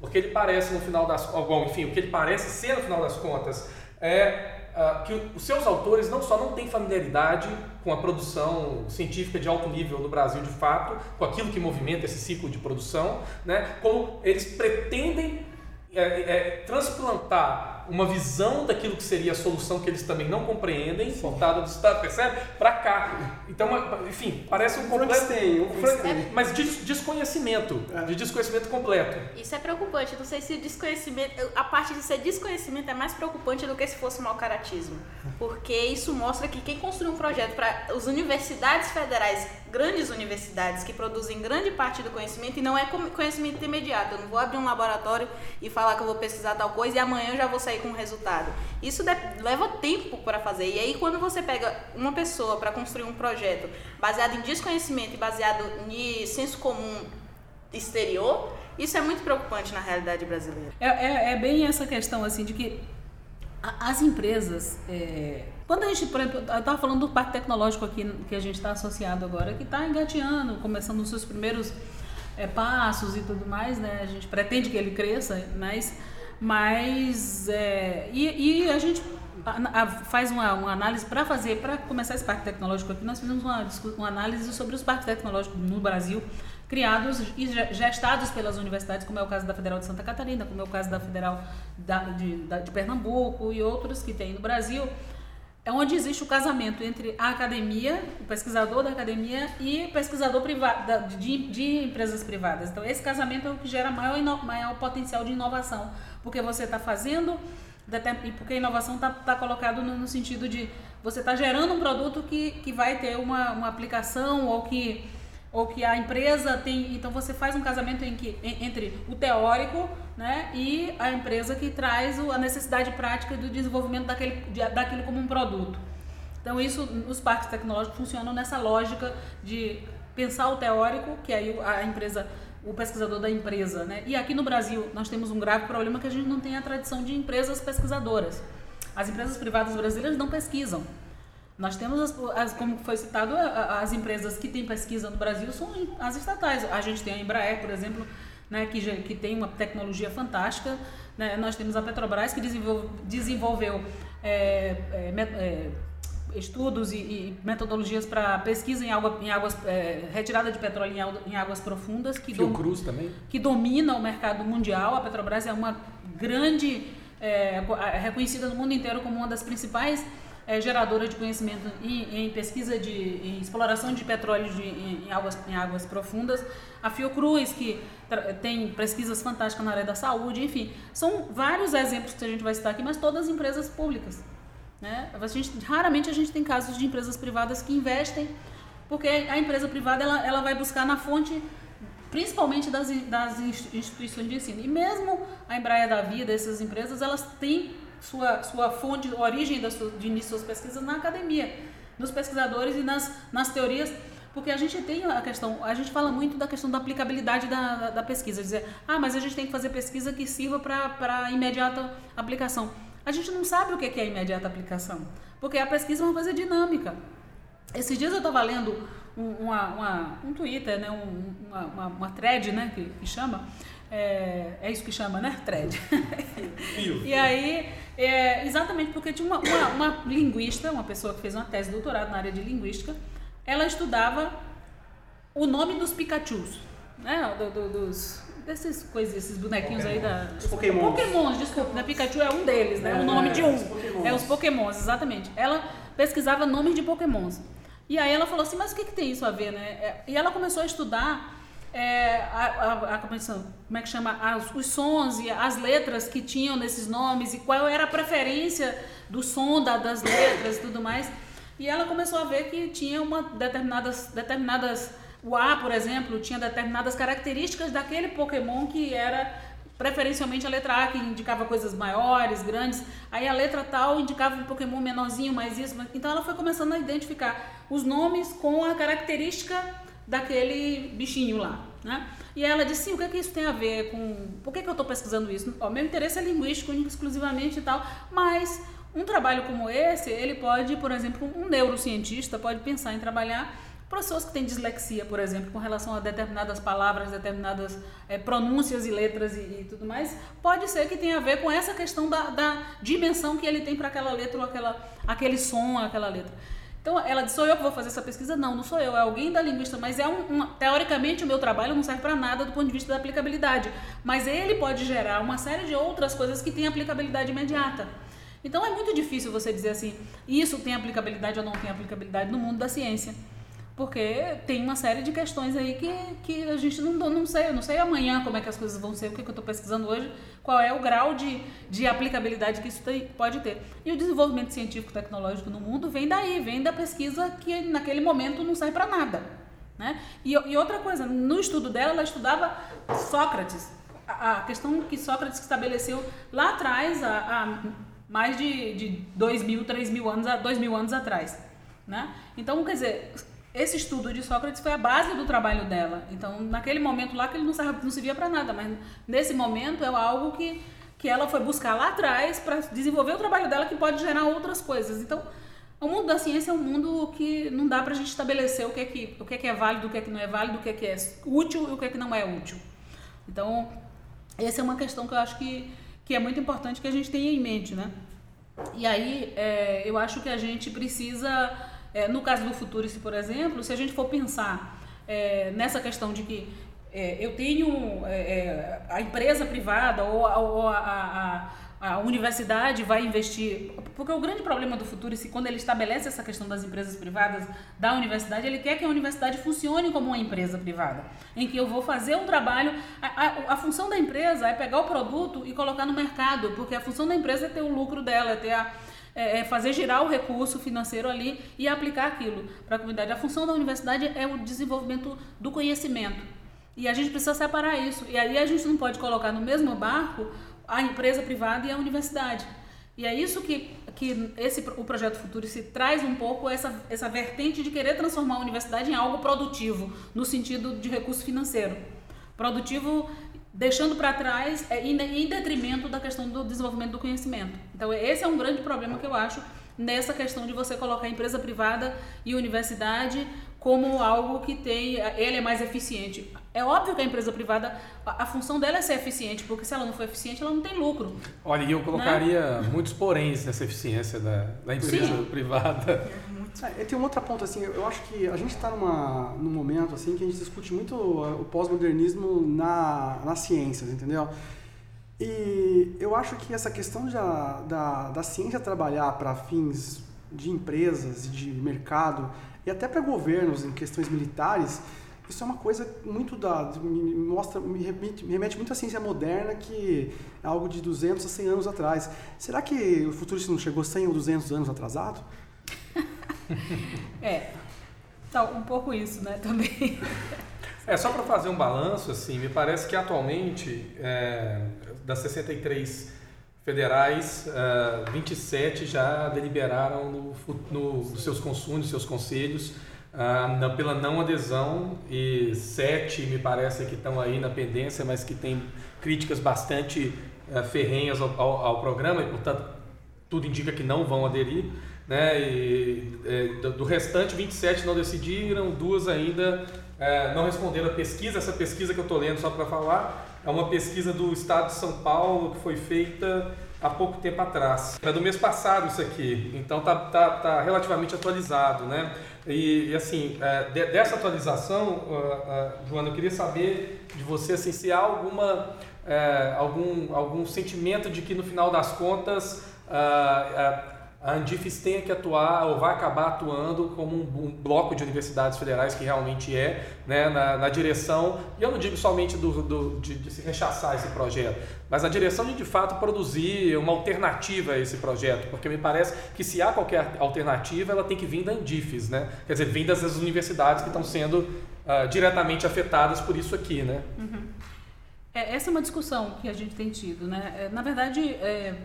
porque ele parece no final das bom, enfim, o que ele parece ser no final das contas é uh, que os seus autores não só não têm familiaridade com a produção científica de alto nível no Brasil de fato, com aquilo que movimenta esse ciclo de produção, né, como eles pretendem é, é, transplantar uma visão daquilo que seria a solução que eles também não compreendem, voltada do Estado, percebe? Para cá. Então, enfim, parece um completo. Um mas de desconhecimento, é. de desconhecimento completo. Isso é preocupante. Não sei se o desconhecimento, a parte de ser desconhecimento é mais preocupante do que se fosse mau caratismo. Porque isso mostra que quem construiu um projeto para as universidades federais, grandes universidades que produzem grande parte do conhecimento, e não é conhecimento imediato. Eu não vou abrir um laboratório e falar que eu vou pesquisar tal coisa e amanhã eu já vou sair sair com um resultado. Isso leva tempo para fazer. E aí, quando você pega uma pessoa para construir um projeto baseado em desconhecimento e baseado em senso comum exterior, isso é muito preocupante na realidade brasileira. É, é, é bem essa questão assim de que as empresas. É, quando a gente, por exemplo, eu estava falando do parque tecnológico aqui que a gente está associado agora, que está engateando, começando os seus primeiros é, passos e tudo mais, né? A gente pretende que ele cresça, mas mas, é, e, e, a gente faz uma, uma análise para fazer, para começar esse parque tecnológico aqui, nós fizemos uma, uma análise sobre os parques tecnológicos no Brasil, criados e gestados pelas universidades, como é o caso da Federal de Santa Catarina, como é o caso da Federal da, de, da, de Pernambuco e outros que tem no Brasil, é onde existe o casamento entre a academia, o pesquisador da academia e pesquisador privado, de, de empresas privadas. Então, esse casamento é o que gera maior, maior potencial de inovação porque você está fazendo porque a inovação está tá colocado no, no, sentido de você está gerando um produto que, que vai ter uma, uma aplicação ou que, ou que a empresa tem. Então você faz um casamento em que, entre o teórico né, e a empresa que traz a necessidade prática do desenvolvimento daquele, daquilo como um produto. Então isso, os parques tecnológicos funcionam nessa lógica de pensar o teórico, que aí a empresa o pesquisador da empresa. Né? E aqui no Brasil nós temos um grave problema que a gente não tem a tradição de empresas pesquisadoras. As empresas privadas brasileiras não pesquisam. Nós temos, as, as, como foi citado, as empresas que têm pesquisa no Brasil são as estatais. A gente tem a Embraer, por exemplo, né, que, que tem uma tecnologia fantástica. Né? Nós temos a Petrobras, que desenvolveu, desenvolveu é, é, é, estudos e, e metodologias para pesquisa em, água, em águas é, retirada de petróleo em, em águas profundas que dom, que domina o mercado mundial. A Petrobras é uma grande é, reconhecida no mundo inteiro como uma das principais é, geradoras de conhecimento em, em pesquisa de em exploração de petróleo de, em, em, águas em águas profundas. A Fiocruz que tem pesquisas fantásticas na área da saúde enfim são vários exemplos que a gente vai citar aqui mas todas empresas públicas né? A gente, raramente a gente tem casos de empresas privadas que investem, porque a empresa privada ela, ela vai buscar na fonte, principalmente das, das instituições de ensino. E mesmo a Embraer da Vida, essas empresas, elas têm sua, sua fonte, origem das, de início suas pesquisas na academia, nos pesquisadores e nas, nas teorias porque a gente tem a questão, a gente fala muito da questão da aplicabilidade da, da, da pesquisa, dizer, ah, mas a gente tem que fazer pesquisa que sirva para imediata aplicação. A gente não sabe o que é imediata aplicação, porque a pesquisa é uma coisa dinâmica. Esses dias eu estava lendo um, uma, uma, um Twitter, né, um, uma, uma, uma, thread, né, que, que chama, é, é, isso que chama, né, thread. e aí, é, exatamente porque tinha uma, uma, uma linguista, uma pessoa que fez uma tese de doutorado na área de linguística, ela estudava o nome dos Pikachus, né, do, do, dos desses coisas, esses bonequinhos Pokémon. aí da. Os Pokémon. Pokémons, desculpa. Né? Pikachu é um deles, né? É, o nome de um. Os é os Pokémons, exatamente. Ela pesquisava nomes de Pokémons. E aí ela falou assim, mas o que, que tem isso a ver, né? É, e ela começou a estudar é, a, a, a, como é que chama? As, os sons e as letras que tinham nesses nomes e qual era a preferência do som da, das letras e tudo mais. E ela começou a ver que tinha uma determinadas, determinadas o A, por exemplo, tinha determinadas características daquele Pokémon que era preferencialmente a letra A, que indicava coisas maiores, grandes. Aí a letra tal indicava um Pokémon menorzinho, mais isso. Então ela foi começando a identificar os nomes com a característica daquele bichinho lá, né? E ela disse, sim, o que, é que isso tem a ver com... Por que, que eu estou pesquisando isso? O meu interesse é linguístico exclusivamente e tal, mas um trabalho como esse, ele pode, por exemplo, um neurocientista pode pensar em trabalhar Pessoas que têm dislexia, por exemplo, com relação a determinadas palavras, determinadas é, pronúncias e letras e, e, tudo mais, pode ser que tenha a ver com essa questão da, da dimensão que ele tem para aquela letra ou aquela, aquele som, aquela letra. Então, ela disse, sou eu que vou fazer essa pesquisa? Não, não sou eu, é alguém da linguista, mas é um, um teoricamente o meu trabalho não serve para nada do ponto de vista da aplicabilidade, mas ele pode gerar uma série de outras coisas que têm aplicabilidade imediata. Então, é muito difícil você dizer assim, isso tem aplicabilidade ou não tem aplicabilidade no mundo da ciência. Porque tem uma série de questões aí que, que a gente não, não sei, eu não sei amanhã como é que as coisas vão ser, o que, eu estou pesquisando hoje, qual é o grau de, de aplicabilidade que isso tem, pode ter. E o desenvolvimento científico tecnológico no mundo vem daí, vem da pesquisa que naquele momento não sai para nada. Né? E, e, outra coisa, no estudo dela, ela estudava Sócrates. A, a questão que Sócrates estabeleceu lá atrás, há mais de, de dois mil, três mil anos, dois mil anos atrás. Né? Então, quer dizer, esse estudo de Sócrates foi a base do trabalho dela. Então, naquele momento lá que ele não, não servia para nada, mas nesse momento é algo que, que ela foi buscar lá atrás para desenvolver o trabalho dela que pode gerar outras coisas. Então, o mundo da ciência é um mundo que não dá para a gente estabelecer o que, é que, o que é que é válido, o que é que não é válido, o que é que é útil e o que é que não é útil. Então, essa é uma questão que eu acho que, que é muito importante que a gente tenha em mente, né? E aí, é, eu acho que a gente precisa é, no caso do Futurice, por exemplo, se a gente for pensar é, nessa questão de que é, eu tenho é, é, a empresa privada ou, ou a, a, a universidade vai investir. Porque o grande problema do futuro, se quando ele estabelece essa questão das empresas privadas da universidade, ele quer que a universidade funcione como uma empresa privada, em que eu vou fazer um trabalho. A, a, a função da empresa é pegar o produto e colocar no mercado, porque a função da empresa é ter o lucro dela, é ter a. É, é fazer girar o recurso financeiro ali e aplicar aquilo para a comunidade. A função da universidade é o desenvolvimento do conhecimento. E a gente precisa separar isso. E aí a gente não pode colocar no mesmo barco a empresa privada e a universidade. E é isso que, que esse, o Projeto Futuro se traz um pouco essa, essa vertente de querer transformar a universidade em algo produtivo, no sentido de recurso financeiro. Produtivo deixando para trás é, em, detrimento da questão do desenvolvimento do conhecimento. Então, esse é um grande problema que eu acho nessa questão de você colocar empresa privada e universidade como algo que tem, ele é mais eficiente. É óbvio que a empresa privada, a, a, função dela é ser eficiente, porque se ela não for eficiente, ela não tem lucro. Olha, e eu colocaria né? muitos poréns nessa eficiência da, da empresa Sim. privada. É, tem um outro ponto, assim, eu acho que a gente está num momento, assim, que a gente discute muito o pós-modernismo na, na ciência, entendeu? E eu acho que essa questão da, da, da ciência trabalhar para fins de empresas de mercado, e até para governos em questões militares, isso é uma coisa muito da me mostra me remete, me remete muito à ciência moderna que é algo de 200 a 100 anos atrás. Será que o futuro não chegou 100 ou 200 anos atrasado? é. Tá, um pouco isso, né, também. É, só para fazer um balanço, assim, me parece que atualmente, é, das 63 federais, uh, 27 já deliberaram no, no, nos seus consumos, seus conselhos, uh, pela não adesão e sete me parece que estão aí na pendência, mas que têm críticas bastante uh, ferrenhas ao, ao, ao, programa e, portanto, tudo indica que não vão aderir. Né? E, é, do restante, 27 não decidiram, duas ainda é, não responderam a pesquisa. Essa pesquisa que eu estou lendo, só para falar, é uma pesquisa do Estado de São Paulo que foi feita há pouco tempo atrás. É do mês passado isso aqui, então tá, tá, tá relativamente atualizado, né? E, e assim, é, de, dessa atualização, uh, uh, Joana, eu queria saber de você assim, se há alguma, é, algum, algum sentimento de que no final das contas uh, a Andifes tenha que atuar ou vai acabar atuando como um, um bloco de universidades federais que realmente é, né, na, na direção, e eu não digo somente do, do de, de, se rechaçar esse projeto, mas na direção de de fato produzir uma alternativa a esse projeto, porque me parece que se há qualquer alternativa, ela tem que vir da Andifes, né? quer dizer, vir das universidades que estão sendo uh, diretamente afetadas por isso aqui. Né? Uhum. É, essa é uma discussão que a gente tem tido. Né? É, na verdade, é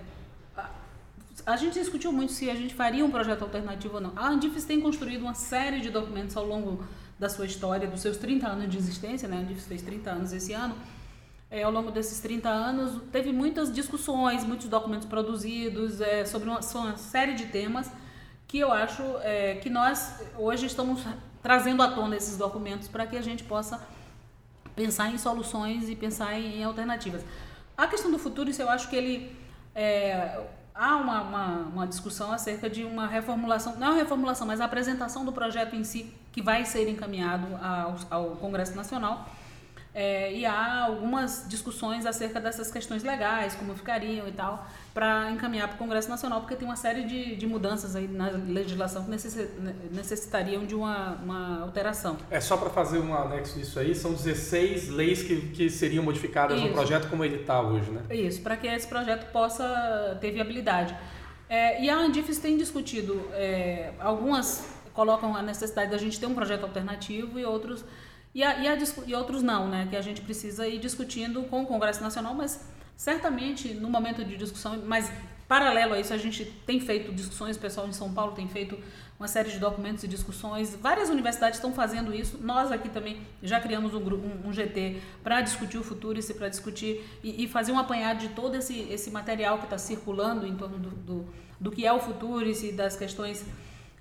a gente discutiu muito se a gente faria um projeto alternativo ou não. A Andifes tem construído uma série de documentos ao longo da sua história, dos seus 30 anos de existência, né? A Andifes fez 30 anos esse ano. É, ao longo desses 30 anos, teve muitas discussões, muitos documentos produzidos é, sobre uma, uma, série de temas que eu acho é, que nós hoje estamos trazendo à tona esses documentos para que a gente possa pensar em soluções e pensar em, em alternativas. A questão do futuro, isso eu acho que ele é, há uma, uma, uma, discussão acerca de uma reformulação, não é reformulação, mas a apresentação do projeto em si, que vai ser encaminhado ao, ao Congresso Nacional. É, e há algumas discussões acerca dessas questões legais, como ficariam e tal, para encaminhar para o Congresso Nacional, porque tem uma série de, de mudanças aí na legislação que necessitariam de uma, uma alteração. É só para fazer um anexo disso aí, são 16 leis que, que seriam modificadas Isso. no projeto como ele está hoje, né? Isso, para que esse projeto possa ter viabilidade. É, e a Andifes tem discutido, é, algumas colocam a necessidade da gente ter um projeto alternativo e outros e, a, e, a, e outros não, né? Que a gente precisa ir discutindo com o Congresso Nacional, mas certamente no momento de discussão, mas paralelo a isso, a gente tem feito discussões, o pessoal em São Paulo tem feito uma série de documentos e discussões, várias universidades estão fazendo isso, nós aqui também já criamos um, grupo, um, um GT para discutir o futuro, para discutir e, e, fazer um apanhado de todo esse, esse material que está circulando em torno do, do, do, que é o futuro e das questões,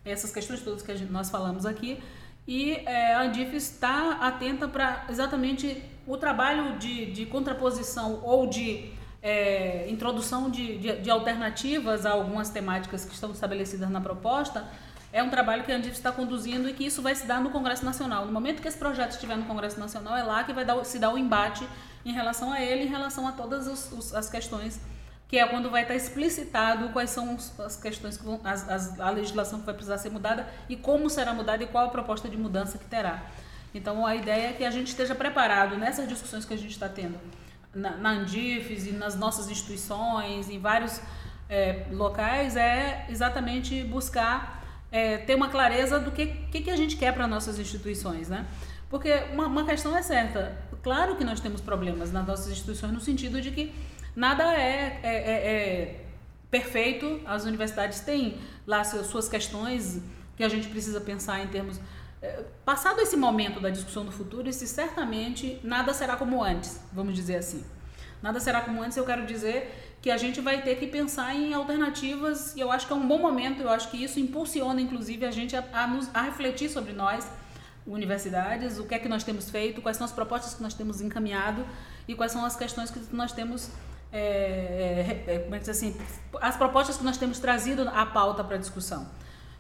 essas questões todas que gente, nós falamos aqui, e é, a Andif está atenta para exatamente o trabalho de, de contraposição ou de é, introdução de, de, de, alternativas a algumas temáticas que estão estabelecidas na proposta. É um trabalho que a Andif está conduzindo e que isso vai se dar no Congresso Nacional. No momento que esse projeto estiver no Congresso Nacional, é lá que vai dar, se dar o embate em relação a ele, em relação a todas os, os, as questões que é quando vai estar explicitado quais são as questões que vão, as, as, a legislação que vai precisar ser mudada e como será mudada e qual a proposta de mudança que terá. Então a ideia é que a gente esteja preparado nessas discussões que a gente está tendo na, na Andifes e nas nossas instituições, em vários é, locais, é exatamente buscar é, ter uma clareza do que, que, que a gente quer para nossas instituições, né? Porque uma, uma questão é certa, claro que nós temos problemas nas nossas instituições no sentido de que nada é, é, é, é perfeito, as universidades têm lá suas questões que a gente precisa pensar em termos. É, passado esse momento da discussão do futuro, esse certamente nada será como antes, vamos dizer assim. Nada será como antes, eu quero dizer que a gente vai ter que pensar em alternativas, e eu acho que é um bom momento, eu acho que isso impulsiona, inclusive, a gente a, a, nos, a refletir sobre nós, universidades, o que é que nós temos feito, quais são as propostas que nós temos encaminhado e quais são as questões que nós temos é, é, é, é assim, as propostas que nós temos trazido à pauta para discussão.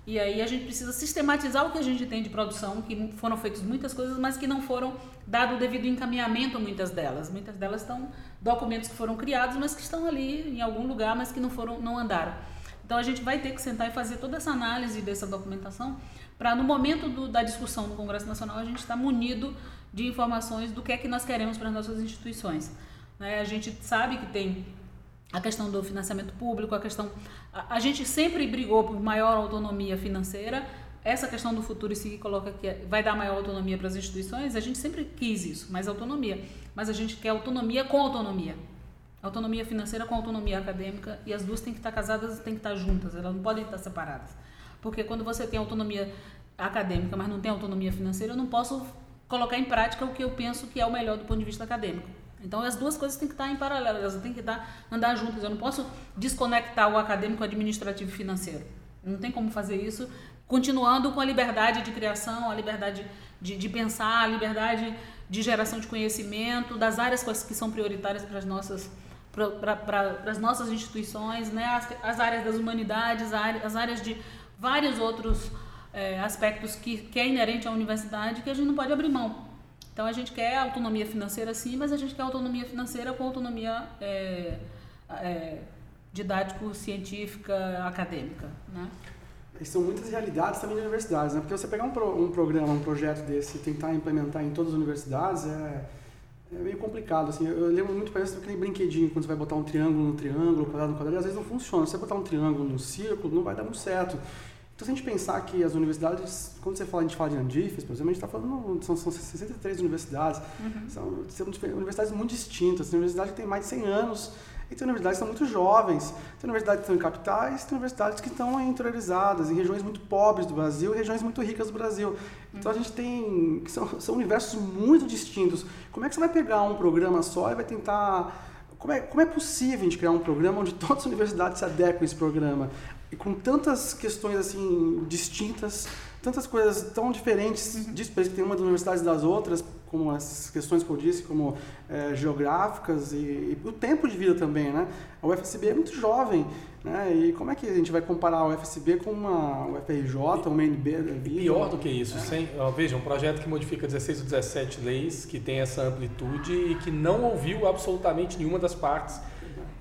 E aí a gente precisa sistematizar o que a gente tem de produção, que foram feitas muitas coisas, mas que não foram dado o devido encaminhamento a muitas delas. Muitas delas estão documentos que foram criados, mas que estão ali em algum lugar, mas que não foram, não andaram. Então a gente vai ter que sentar e fazer toda essa análise dessa documentação para no momento do, da discussão no Congresso Nacional a gente estar tá munido de informações do que é que nós queremos para as nossas instituições. Né? A gente sabe que tem a questão do financiamento público, a questão. A, gente sempre brigou por maior autonomia financeira. Essa questão do futuro se coloca que vai dar maior autonomia para as instituições, a gente sempre quis isso, mais autonomia. Mas a gente quer autonomia com autonomia. Autonomia financeira com autonomia acadêmica e as duas têm que estar casadas, têm que estar juntas, elas não podem estar separadas. Porque quando você tem autonomia acadêmica, mas não tem autonomia financeira, eu não posso colocar em prática o que eu penso que é o melhor do ponto de vista acadêmico. Então as duas coisas têm que estar em paralelo, elas têm que estar, andar juntas. Eu não posso desconectar o acadêmico administrativo e financeiro. Não tem como fazer isso continuando com a liberdade de criação, a liberdade de, de pensar, a liberdade de geração de conhecimento, das áreas que são prioritárias para as nossas, para, para, as nossas instituições, né? as, as áreas das humanidades, as áreas de vários outros é, aspectos que, que é inerente à universidade que a gente não pode abrir mão. Então a gente quer autonomia financeira sim, mas a gente quer autonomia financeira com autonomia é, é, didático-científica, acadêmica. Né? São muitas realidades também de universidades, né? Porque você pegar um, pro, um programa, um projeto desse e tentar implementar em todas as universidades é, é meio complicado. Assim. Eu, lembro muito, parece aquele brinquedinho, quando você vai botar um triângulo no triângulo, quadrado no quadrado, às vezes não funciona. Se você botar um triângulo no círculo, não vai dar muito certo. Então, se a gente pensar que as universidades, quando você fala, a gente fala de Andifes, por exemplo, a gente está falando, são, são 63 universidades, uhum. são, são universidades muito distintas, tem universidade que tem mais de 100 anos, e tem universidades que são muito jovens, tem universidades que estão em capitais, tem universidades que estão interiorizadas, em regiões muito pobres do Brasil e regiões muito ricas do Brasil. Então, a gente tem, são, são universos muito distintos. Como é que você vai pegar um programa só e vai tentar como é, como é possível a gente criar um programa onde todas as universidades se adequem a esse programa? E com tantas questões assim distintas, tantas coisas tão diferentes, uhum. disso que tem uma das universidades das outras, como as questões que eu disse, como é, geográficas e, e, o tempo de vida também, né? A UFSB é muito jovem, né? E como é que a gente vai comparar a UFSB com uma UFRJ, uma da vida? Pior do que isso, é. sem, ó, veja, um projeto que modifica 16 ou 17 leis, que tem essa amplitude e que não ouviu absolutamente nenhuma das partes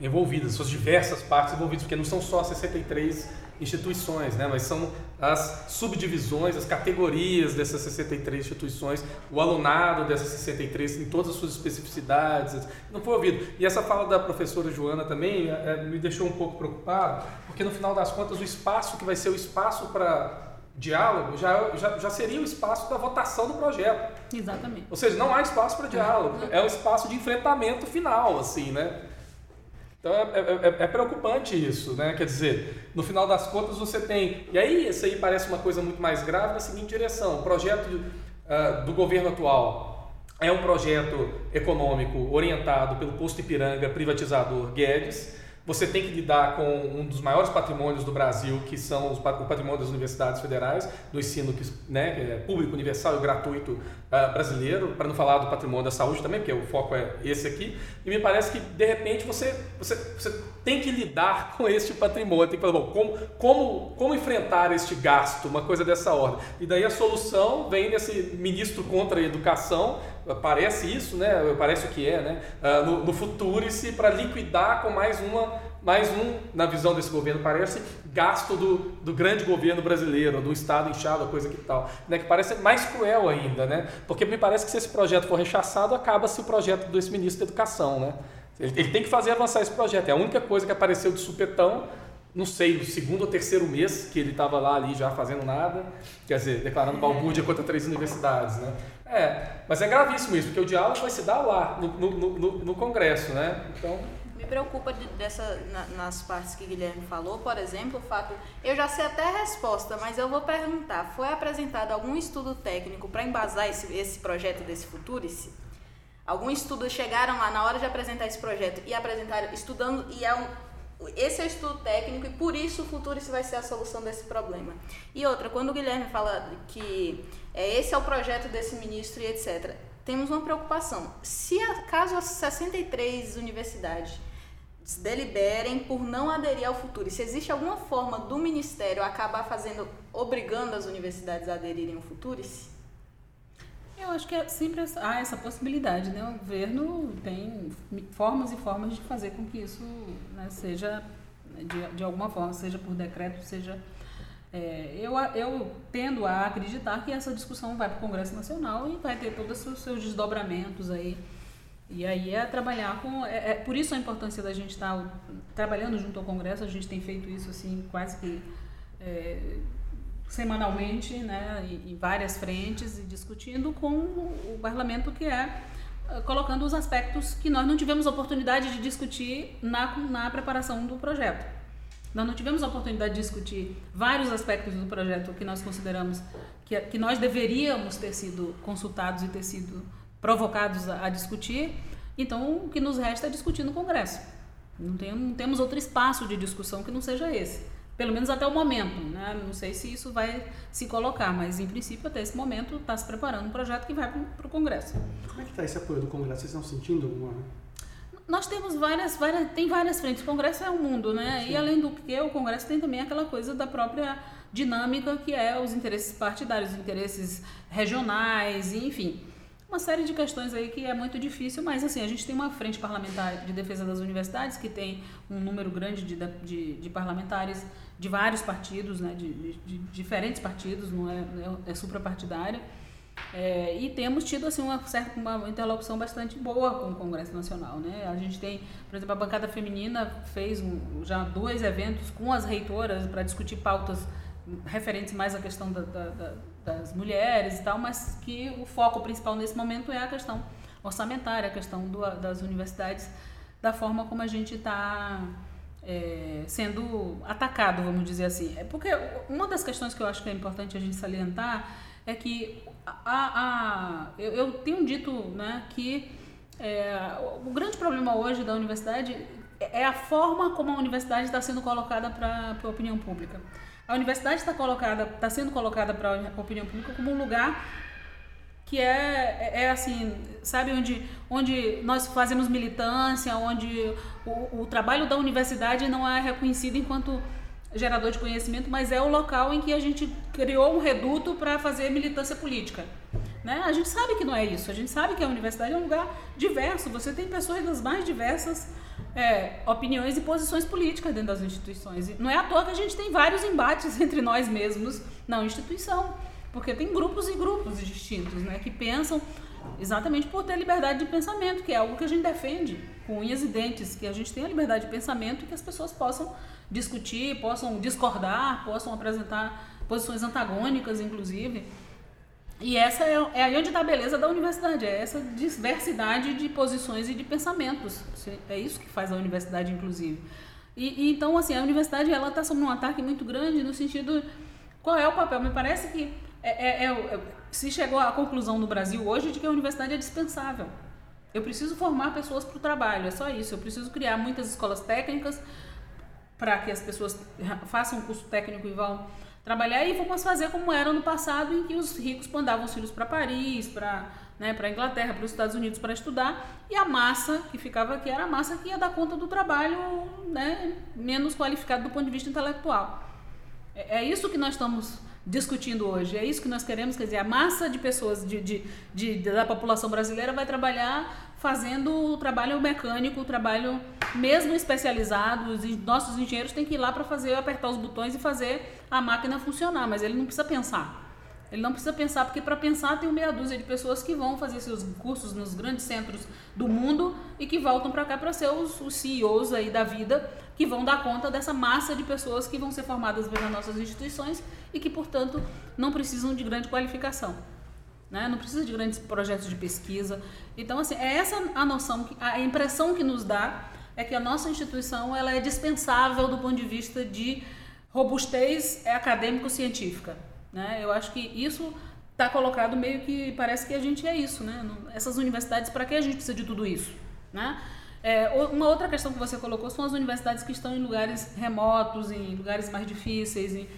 envolvidas, suas diversas partes envolvidas, porque não são só 63 instituições, né? mas são as subdivisões, as categorias dessas 63 instituições, o alunado dessas 63 em todas as suas especificidades, não foi ouvido. E essa fala da professora Joana também é, me deixou um pouco preocupado, porque no final das contas o espaço que vai ser o espaço para diálogo já, já, já seria o espaço da votação do projeto. Exatamente. Ou seja, não há espaço para diálogo, é um espaço de enfrentamento final, assim, né? Então é, é, é, é, preocupante isso, né? Quer dizer, no final das contas você tem. E aí, isso aí parece uma coisa muito mais grave na seguinte direção: o projeto uh, do governo atual é um projeto econômico orientado pelo posto Ipiranga privatizador Guedes você tem que lidar com um dos maiores patrimônios do Brasil, que são os, o patrimônio das universidades federais, do ensino que, né, é público, universal e gratuito uh, brasileiro, para não falar do patrimônio da saúde também, porque o foco é esse aqui. E me parece que, de repente, você, você, você tem que lidar com este patrimônio, tem que falar, bom, como, como, como enfrentar este gasto, uma coisa dessa ordem. E daí a solução vem desse ministro contra a educação, parece isso, né? Parece o que é, né? Uh, no, no Futurice para liquidar com mais uma mais um, na visão desse governo, parece gasto do, do grande governo brasileiro, do Estado inchado, coisa que tal. Né? Que parece mais cruel ainda, né? Porque me parece que se esse projeto for rechaçado, acaba-se o projeto desse ministro da Educação, né? Ele, ele tem que fazer avançar esse projeto. É a única coisa que apareceu de supetão não sei, no segundo ou terceiro mês que ele estava lá ali já fazendo nada, quer dizer, declarando balbúrdia contra três universidades, né? É, mas é gravíssimo isso, porque o diálogo vai se dar lá, no, no, no, no Congresso, né? Então... Me preocupa de, dessa, na, nas partes que Guilherme falou, por exemplo, o fato, eu já sei até a resposta, mas eu vou perguntar, foi apresentado algum estudo técnico para embasar esse, esse projeto desse Futurice? Algum estudo chegaram lá na hora de apresentar esse projeto e apresentaram, estudando, e é um, esse é o estudo técnico e por isso o futuro isso vai ser a solução desse problema. E outra, quando o Guilherme fala que é, esse é o projeto desse ministro e etc., temos uma preocupação. Se caso as 63 universidades deliberem por não aderir ao futuro, se existe alguma forma do ministério acabar fazendo, obrigando as universidades a aderirem ao futuro? Eu acho que é sempre há essa possibilidade, né? O governo tem formas e formas de fazer com que isso né, seja, de, de alguma forma, seja por decreto, seja... É, eu, eu tendo a acreditar que essa discussão vai para o Congresso Nacional e vai ter todos os seus desdobramentos aí. E aí é trabalhar com... É, é por isso a importância da gente estar tá trabalhando junto ao Congresso, a gente tem feito isso assim quase que... É, semanalmente, né, em várias frentes e discutindo com o parlamento que é eh, colocando os aspectos que nós não tivemos oportunidade de discutir na, na preparação do projeto. Nós não tivemos oportunidade de discutir vários aspectos do projeto que nós consideramos que, que nós deveríamos ter sido consultados e ter sido provocados a, a discutir. Então, o que nos resta é discutir no Congresso. Não, tem, não temos outro espaço de discussão que não seja esse. Pelo menos até o momento, né? Não sei se isso vai se colocar, mas em princípio até esse momento está se preparando um projeto que vai para o Congresso. Como é que está esse apoio do Congresso? Vocês estão sentindo alguma... Nós temos várias, várias, tem várias frentes. O Congresso é o mundo, né? Sim. E além do que, o Congresso tem também aquela coisa da própria dinâmica que é os interesses partidários, os interesses regionais, enfim uma série de questões aí que é muito difícil, mas assim, a gente tem uma frente parlamentar de defesa das universidades que tem um número grande de, de, de parlamentares de vários partidos, né, de, de, de diferentes partidos, não é, é, é suprapartidário. É, e temos tido assim uma certa uma interlocução bastante boa com o Congresso Nacional, né? A gente tem, por exemplo, a bancada feminina fez um, já dois eventos com as reitoras para discutir pautas referentes mais à questão da, da, da, das mulheres e tal, mas que o foco principal nesse momento é a questão orçamentária, a questão do, das universidades, da forma como a gente está é, sendo atacado, vamos dizer assim. É porque uma das questões que eu acho que é importante a gente salientar é que a, a, eu, eu tenho dito né, que é, o grande problema hoje da universidade é a forma como a universidade está sendo colocada para a opinião pública. A universidade está colocada, está sendo colocada para a opinião pública como um lugar que é, é, é assim, sabe, onde, onde nós fazemos militância, onde o, o trabalho da universidade não é reconhecido enquanto gerador de conhecimento, mas é o local em que a gente criou um reduto para fazer militância política. Né? A gente sabe que não é isso, a gente sabe que a universidade é um lugar diverso, você tem pessoas das mais diversas é, opiniões e posições políticas dentro das instituições. E não é à toa que a gente tem vários embates entre nós mesmos na instituição. Porque tem grupos e grupos distintos, né, que pensam exatamente por ter liberdade de pensamento, que é algo que a gente defende com unhas e dentes, que a gente tenha liberdade de pensamento e que as pessoas possam discutir, possam discordar, possam apresentar posições antagônicas, inclusive. E essa é, é aí onde está a beleza da universidade, é essa diversidade de posições e de pensamentos. É isso que faz a universidade, inclusive. E, e então, assim, a universidade ela está sob um ataque muito grande no sentido qual é o papel. Me parece que é, é, é, é, se chegou à conclusão no Brasil hoje de que a universidade é dispensável. Eu preciso formar pessoas para o trabalho, é só isso. Eu preciso criar muitas escolas técnicas para que as pessoas façam um curso técnico e vão trabalhar e vamos fazer como era no passado, em que os ricos mandavam os filhos para Paris, para né, a Inglaterra, para os Estados Unidos para estudar, e a massa que ficava aqui era a massa que ia dar conta do trabalho né, menos qualificado do ponto de vista intelectual. É, é isso que nós estamos discutindo hoje. É isso que nós queremos, quer dizer, a massa de pessoas de, de, de, da população brasileira vai trabalhar fazendo o trabalho mecânico, o trabalho mesmo especializado. Os nossos engenheiros têm que ir lá para fazer, apertar os botões e fazer a máquina funcionar, mas ele não precisa pensar. Ele não precisa pensar, porque para pensar tem meia dúzia de pessoas que vão fazer seus cursos nos grandes centros do mundo e que voltam para cá para ser os, os, CEOs aí da vida, que vão dar conta dessa massa de pessoas que vão ser formadas nas nossas instituições e que, portanto, não precisam de grande qualificação. Né? Não precisa de grandes projetos de pesquisa. Então, assim, é essa a noção, a impressão que nos dá é que a nossa instituição ela é dispensável do ponto de vista de robustez acadêmico-científica. Né? Eu acho que isso está colocado meio que parece que a gente é isso, né? Essas universidades, para que a gente precisa de tudo isso, né? É, uma outra questão que você colocou são as universidades que estão em lugares remotos, em lugares mais difíceis, em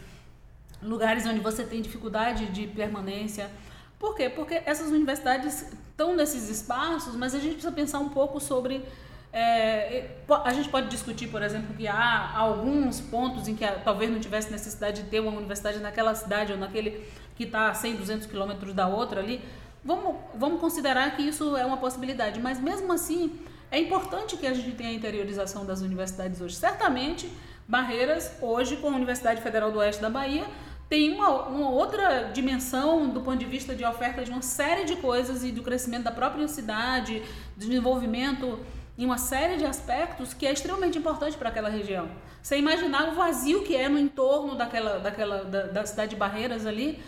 lugares onde você tem dificuldade de permanência. Por quê? Porque essas universidades estão nesses espaços, mas a gente precisa pensar um pouco sobre é, a gente pode discutir, por exemplo, que há alguns pontos em que talvez não tivesse necessidade de ter uma universidade naquela cidade ou naquele que está a 100, 200 quilômetros da outra ali. Vamos, vamos considerar que isso é uma possibilidade, mas mesmo assim é importante que a gente tenha a interiorização das universidades hoje. Certamente, Barreiras, hoje, com a Universidade Federal do Oeste da Bahia, tem uma, uma, outra dimensão do ponto de vista de oferta de uma série de coisas e do crescimento da própria cidade, desenvolvimento em uma série de aspectos que é extremamente importante para aquela região. Você imaginar o vazio que é no entorno daquela, daquela da, da cidade de Barreiras ali,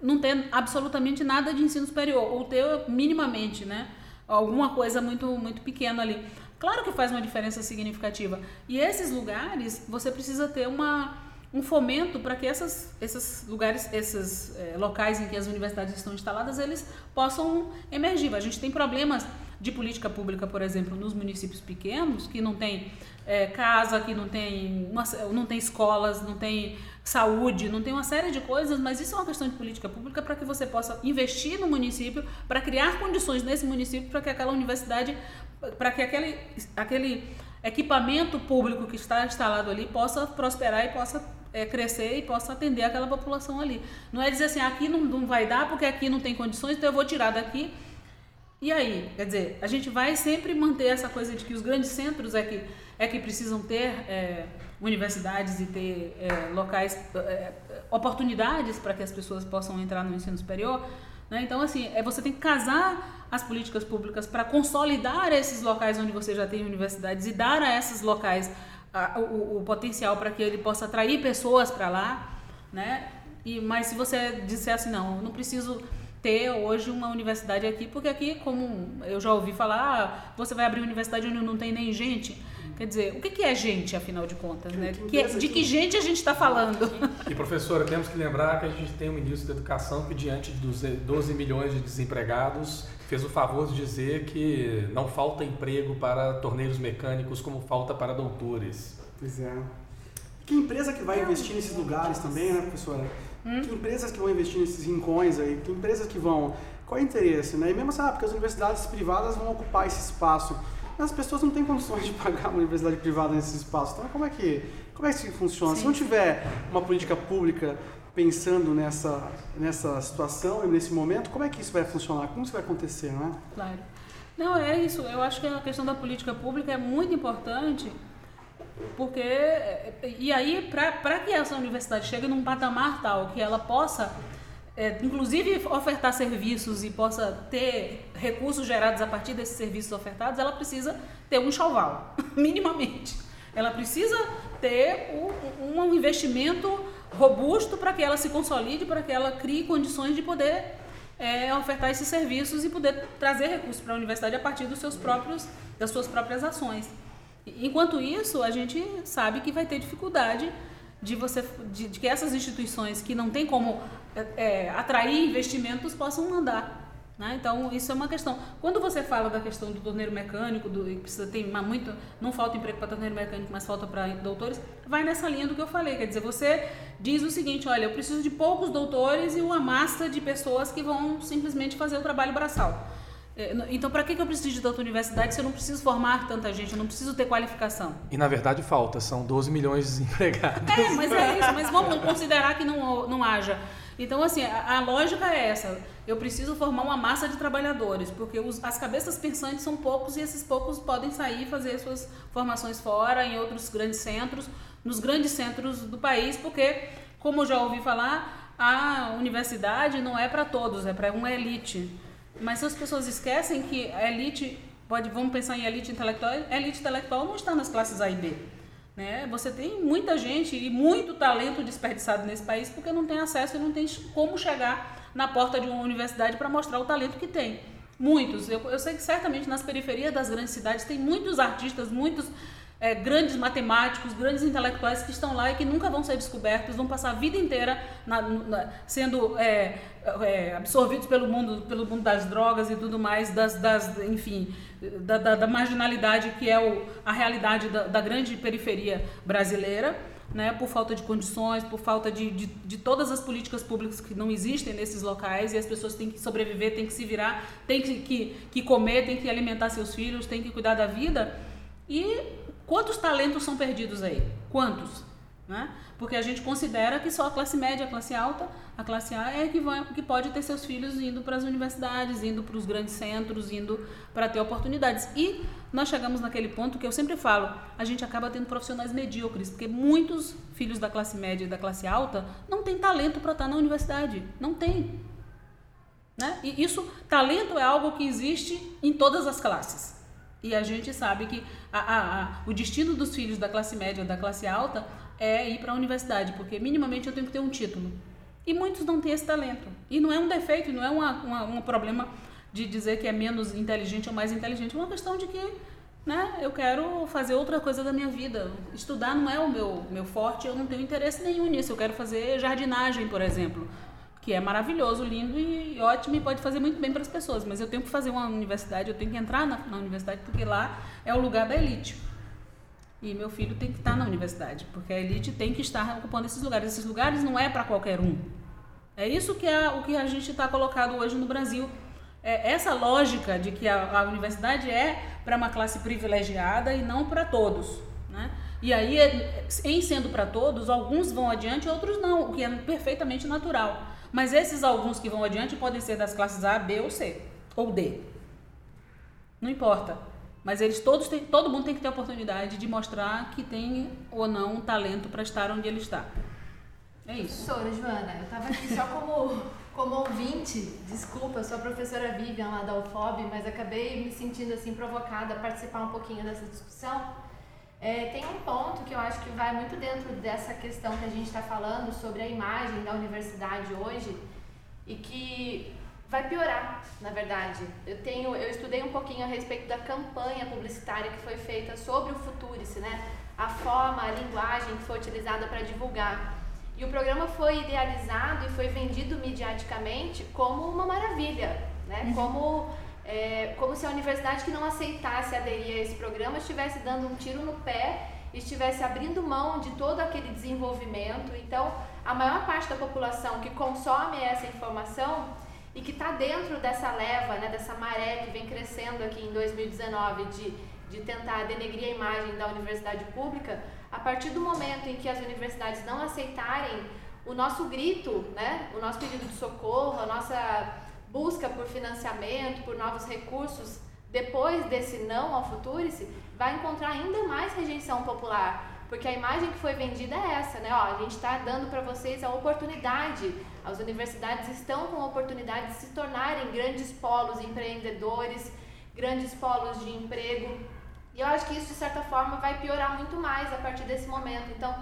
não ter absolutamente nada de ensino superior, ou ter minimamente, né? Alguma coisa muito, muito pequena ali. Claro que faz uma diferença significativa. E esses lugares, você precisa ter uma, um fomento para que essas, esses lugares, esses é, locais em que as universidades estão instaladas, eles possam emergir. A gente tem problemas de política pública, por exemplo, nos municípios pequenos, que não tem é, casa, que não tem, uma, não tem escolas, não tem saúde, não tem uma série de coisas, mas isso é uma questão de política pública para que você possa investir no município, para criar condições nesse município para que aquela universidade, para que aquele, aquele equipamento público que está instalado ali possa prosperar e possa é, crescer e possa atender aquela população ali. Não é dizer assim, aqui não, não vai dar porque aqui não tem condições, então eu vou tirar daqui e aí, quer dizer, a gente vai sempre manter essa coisa de que os grandes centros é que, é que precisam ter é, universidades e ter é, locais, é, oportunidades para que as pessoas possam entrar no ensino superior. Né? Então, assim, é, você tem que casar as políticas públicas para consolidar esses locais onde você já tem universidades e dar a esses locais a, o, o, potencial para que ele possa atrair pessoas para lá. Né? E, mas se você disser assim, não, não preciso ter hoje uma universidade aqui, porque aqui, como eu já ouvi falar, você vai abrir universidade onde não tem nem gente. Quer dizer, o que é gente, afinal de contas? Né? Que, de que gente a gente está falando? E, professora, temos que lembrar que a gente tem um ministro da Educação que, diante dos 12 milhões de desempregados, fez o favor de dizer que não falta emprego para torneiros mecânicos como falta para doutores. Pois é. Que empresa que vai investir nesses lugares também, né, professora? Hum? Que empresas que vão investir nesses rincões aí? Que empresas que vão? Qual é o interesse? Né? E mesmo assim, ah, porque as universidades privadas vão ocupar esse espaço. As pessoas não têm condições de pagar uma universidade privada nesse espaço. Então, como é que, como é que isso funciona? Sim. Se não tiver uma política pública pensando nessa, nessa situação e nesse momento, como é que isso vai funcionar? Como isso vai acontecer, não é? Claro. Não, é isso. Eu acho que a questão da política pública é muito importante porque, e aí, para que essa universidade chegue num patamar tal que ela possa, é, inclusive, ofertar serviços e possa ter recursos gerados a partir desses serviços ofertados, ela precisa ter um enxoval, minimamente. Ela precisa ter um, um investimento robusto para que ela se consolide, para que ela crie condições de poder é, ofertar esses serviços e poder trazer recursos para a universidade a partir dos seus próprios, das suas próprias ações. Enquanto isso, a gente sabe que vai ter dificuldade de você de, de que essas instituições que não têm como é, é, atrair investimentos possam andar. Né? Então, isso é uma questão. Quando você fala da questão do torneiro mecânico, do, precisa ter muito, não falta emprego para torneiro mecânico, mas falta para doutores, vai nessa linha do que eu falei. Quer dizer, você diz o seguinte: olha, eu preciso de poucos doutores e uma massa de pessoas que vão simplesmente fazer o trabalho braçal. É, então, para que eu preciso de tanta universidade se eu não preciso formar tanta gente, eu não preciso ter qualificação? E, na verdade, falta, são 12 milhões de desempregados. É, mas é isso, mas vamos considerar que não, não haja. Então, assim, a, a, lógica é essa. Eu preciso formar uma massa de trabalhadores, porque os, as cabeças pensantes são poucos e esses poucos podem sair e fazer suas formações fora, em outros grandes centros, nos grandes centros do país, porque, como já ouvi falar, a universidade não é para todos, é para uma elite. Mas se as pessoas esquecem que a elite, pode, vamos pensar em elite intelectual, a elite intelectual não está nas classes A e B. Né? Você tem muita gente e muito talento desperdiçado nesse país porque não tem acesso e não tem como chegar na porta de uma universidade para mostrar o talento que tem. Muitos. Eu, eu sei que certamente nas periferias das grandes cidades tem muitos artistas, muitos é, grandes matemáticos, grandes intelectuais que estão lá e que nunca vão ser descobertos, vão passar a vida inteira na, na, sendo é, é, absorvidos pelo mundo, pelo mundo das drogas e tudo mais, das, das enfim, da, da, da, marginalidade que é o, a realidade da, da grande periferia brasileira. Né, por falta de condições, por falta de, de, de, todas as políticas públicas que não existem nesses locais e as pessoas têm que sobreviver, têm que se virar, têm que, que, que comer, têm que alimentar seus filhos, têm que cuidar da vida. E Quantos talentos são perdidos aí? Quantos? Né? Porque a gente considera que só a classe média, a classe alta, a classe A é que, vai, que pode ter seus filhos indo para as universidades, indo para os grandes centros, indo para ter oportunidades. E nós chegamos naquele ponto que eu sempre falo, a gente acaba tendo profissionais medíocres, porque muitos filhos da classe média e da classe alta não têm talento para estar na universidade. Não tem. Né? E isso, talento é algo que existe em todas as classes. E a gente sabe que a, a, a, o destino dos filhos da classe média da classe alta é ir para a universidade, porque minimamente eu tenho que ter um título. E muitos não têm esse talento. E não é um defeito, não é uma, uma, um problema de dizer que é menos inteligente ou mais inteligente. É uma questão de que né, eu quero fazer outra coisa da minha vida. Estudar não é o meu, meu forte, eu não tenho interesse nenhum nisso. Eu quero fazer jardinagem, por exemplo que é maravilhoso, lindo e ótimo e pode fazer muito bem para as pessoas. Mas eu tenho que fazer uma universidade, eu tenho que entrar na, na, universidade porque lá é o lugar da elite. E meu filho tem que estar na universidade, porque a elite tem que estar ocupando esses lugares. Esses lugares não é para qualquer um. É isso que é o que a gente está colocado hoje no Brasil. É essa lógica de que a, a universidade é para uma classe privilegiada e não para todos. Né? E aí, em sendo para todos, alguns vão adiante, outros não, o que é perfeitamente natural. Mas esses alguns que vão adiante podem ser das classes A, B ou C, ou D. Não importa. Mas eles todos têm, todo mundo tem que ter a oportunidade de mostrar que tem ou não talento para estar onde ele está. É isso. Professora Joana, eu estava aqui só como, como ouvinte, desculpa, sou a professora Vivian lá da UFOB, mas acabei me sentindo assim provocada a participar um pouquinho dessa discussão é, tem um ponto que eu acho que vai muito dentro dessa questão que a gente está falando sobre a imagem da universidade hoje e que vai piorar, na verdade. Eu tenho, eu estudei um pouquinho a respeito da campanha publicitária que foi feita sobre o Futurice, né? A forma, a linguagem que foi utilizada para divulgar. E o programa foi idealizado e foi vendido mediaticamente como uma maravilha, né? Uhum. Como é, como se a universidade que não aceitasse aderir a esse programa estivesse dando um tiro no pé, estivesse abrindo mão de todo aquele desenvolvimento. Então, a maior parte da população que consome essa informação e que está dentro dessa leva, né, dessa maré que vem crescendo aqui em 2019 de, de tentar denegrir a imagem da universidade pública, a partir do momento em que as universidades não aceitarem o nosso grito, né, o nosso pedido de socorro, a nossa busca por financiamento, por novos recursos, depois desse não ao Futurice, vai encontrar ainda mais rejeição popular. Porque a imagem que foi vendida é essa, né? Ó, a gente está dando para vocês a oportunidade. As universidades estão com a oportunidade de se tornarem grandes polos empreendedores, grandes polos de emprego. E eu acho que isso, de certa forma, vai piorar muito mais a partir desse momento. Então,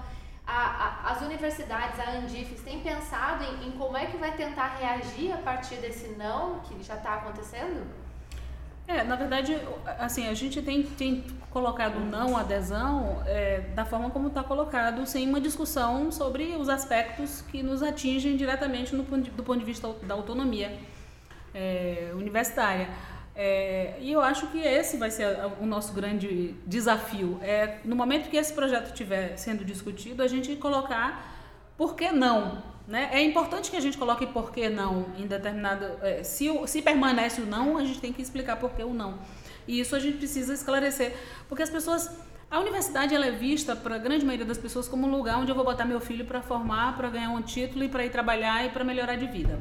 a, a, as universidades, a Andifes, têm pensado em, em, como é que vai tentar reagir a partir desse não que já está acontecendo? É, na verdade, assim, a gente tem, tem colocado não, adesão, é, da forma como está colocado, sem uma discussão sobre os aspectos que nos atingem diretamente no, do ponto de vista da autonomia é, universitária. É, e eu acho que esse vai ser o nosso grande desafio. É, no momento que esse projeto estiver sendo discutido, a gente colocar por que não. Né? É importante que a gente coloque por que não em determinado. É, se, se permanece o não, a gente tem que explicar por que o não. E isso a gente precisa esclarecer. Porque as pessoas A universidade ela é vista para a grande maioria das pessoas como um lugar onde eu vou botar meu filho para formar, para ganhar um título e para ir trabalhar e para melhorar de vida,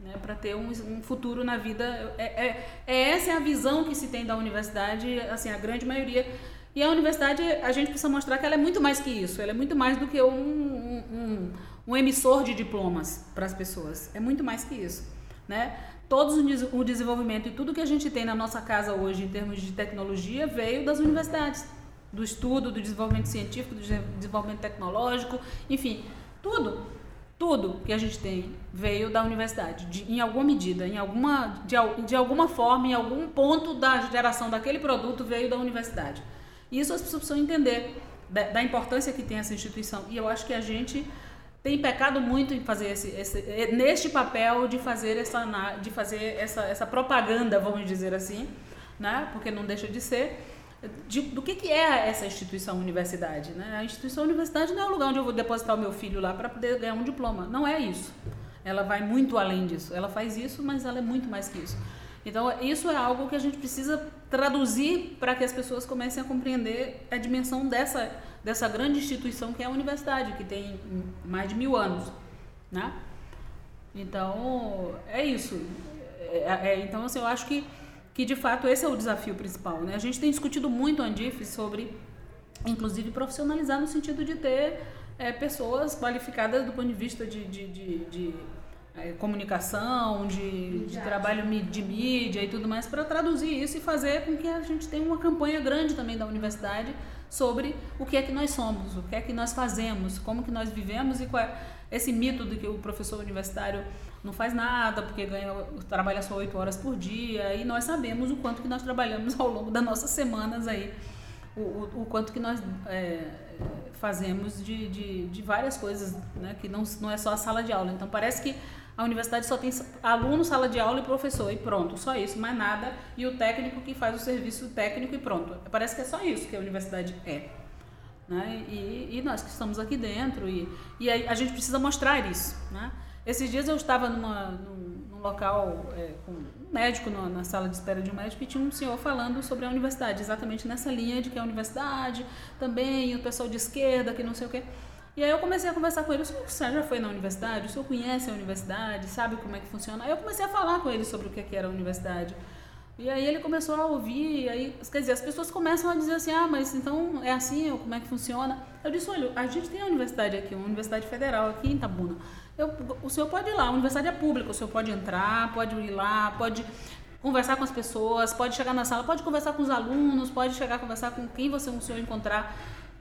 né? para ter um, um, futuro na vida. É, é, é, essa é a visão que se tem da universidade, assim a grande maioria. E a universidade a gente precisa mostrar que ela é muito mais que isso. Ela é muito mais do que um, um, um emissor de diplomas para as pessoas. É muito mais que isso, né? Todos o desenvolvimento e tudo que a gente tem na nossa casa hoje em termos de tecnologia veio das universidades do estudo, do desenvolvimento científico, do desenvolvimento tecnológico, enfim, tudo, tudo que a gente tem veio da universidade, de, em alguma medida, em alguma, de, de alguma forma, em algum ponto da geração daquele produto veio da universidade. Isso as pessoas precisam entender da, da importância que tem essa instituição. E eu acho que a gente tem pecado muito em fazer esse, esse, neste papel de fazer essa de fazer essa, essa propaganda vamos dizer assim né porque não deixa de ser de, do que, que é essa instituição universidade. Né? A instituição universidade não é o lugar onde eu vou depositar o meu filho lá para poder ganhar um diploma. Não é isso. Ela vai muito além disso. Ela faz isso, mas ela é muito mais que isso. Então, isso é algo que a gente precisa traduzir para que as pessoas comecem a compreender a dimensão dessa, dessa grande instituição que é a universidade, que tem mais de mil anos. Né? Então, é isso. É, é, então, assim, eu acho que que de fato esse é o desafio principal. Né? A gente tem discutido muito, Andif, sobre, inclusive, profissionalizar no sentido de ter é, pessoas qualificadas do ponto de vista de, de, de, de é, comunicação, de, de, trabalho de mídia e tudo mais, para traduzir isso e fazer com que a gente tenha uma campanha grande também da universidade sobre o que é que nós somos, o que é que nós fazemos, como que nós vivemos e qual é esse mito de que o professor universitário não faz nada porque ganha, trabalha só oito horas por dia e nós sabemos o quanto que nós trabalhamos ao longo das nossas semanas aí, o, o, o quanto que nós é, fazemos de, de, de, várias coisas, né, que não, não é só a sala de aula. Então parece que a universidade só tem aluno, sala de aula e professor e pronto, só isso, mais nada. E o técnico que faz o serviço técnico e pronto. Parece que é só isso que a universidade é. Né? E, e nós que estamos aqui dentro e, e a, a gente precisa mostrar isso, né? Esses dias eu estava numa, num, num local é, com um médico na, na, sala de espera de um médico e tinha um senhor falando sobre a universidade, exatamente nessa linha de que a universidade também, o pessoal de esquerda, que não sei o quê. E aí eu comecei a conversar com ele, o senhor já foi na universidade? O senhor conhece a universidade? Sabe como é que funciona? Aí eu comecei a falar com ele sobre o que era a universidade. E aí ele começou a ouvir, aí, quer dizer, as pessoas começam a dizer assim, ah, mas então é assim, como é que funciona? Eu disse, olha, a gente tem a universidade aqui, uma universidade federal aqui em Itabuna. Eu, o senhor pode ir lá, a universidade é pública, o senhor pode entrar, pode ir lá, pode conversar com as pessoas, pode chegar na sala, pode conversar com os alunos, pode chegar a conversar com quem você, o senhor encontrar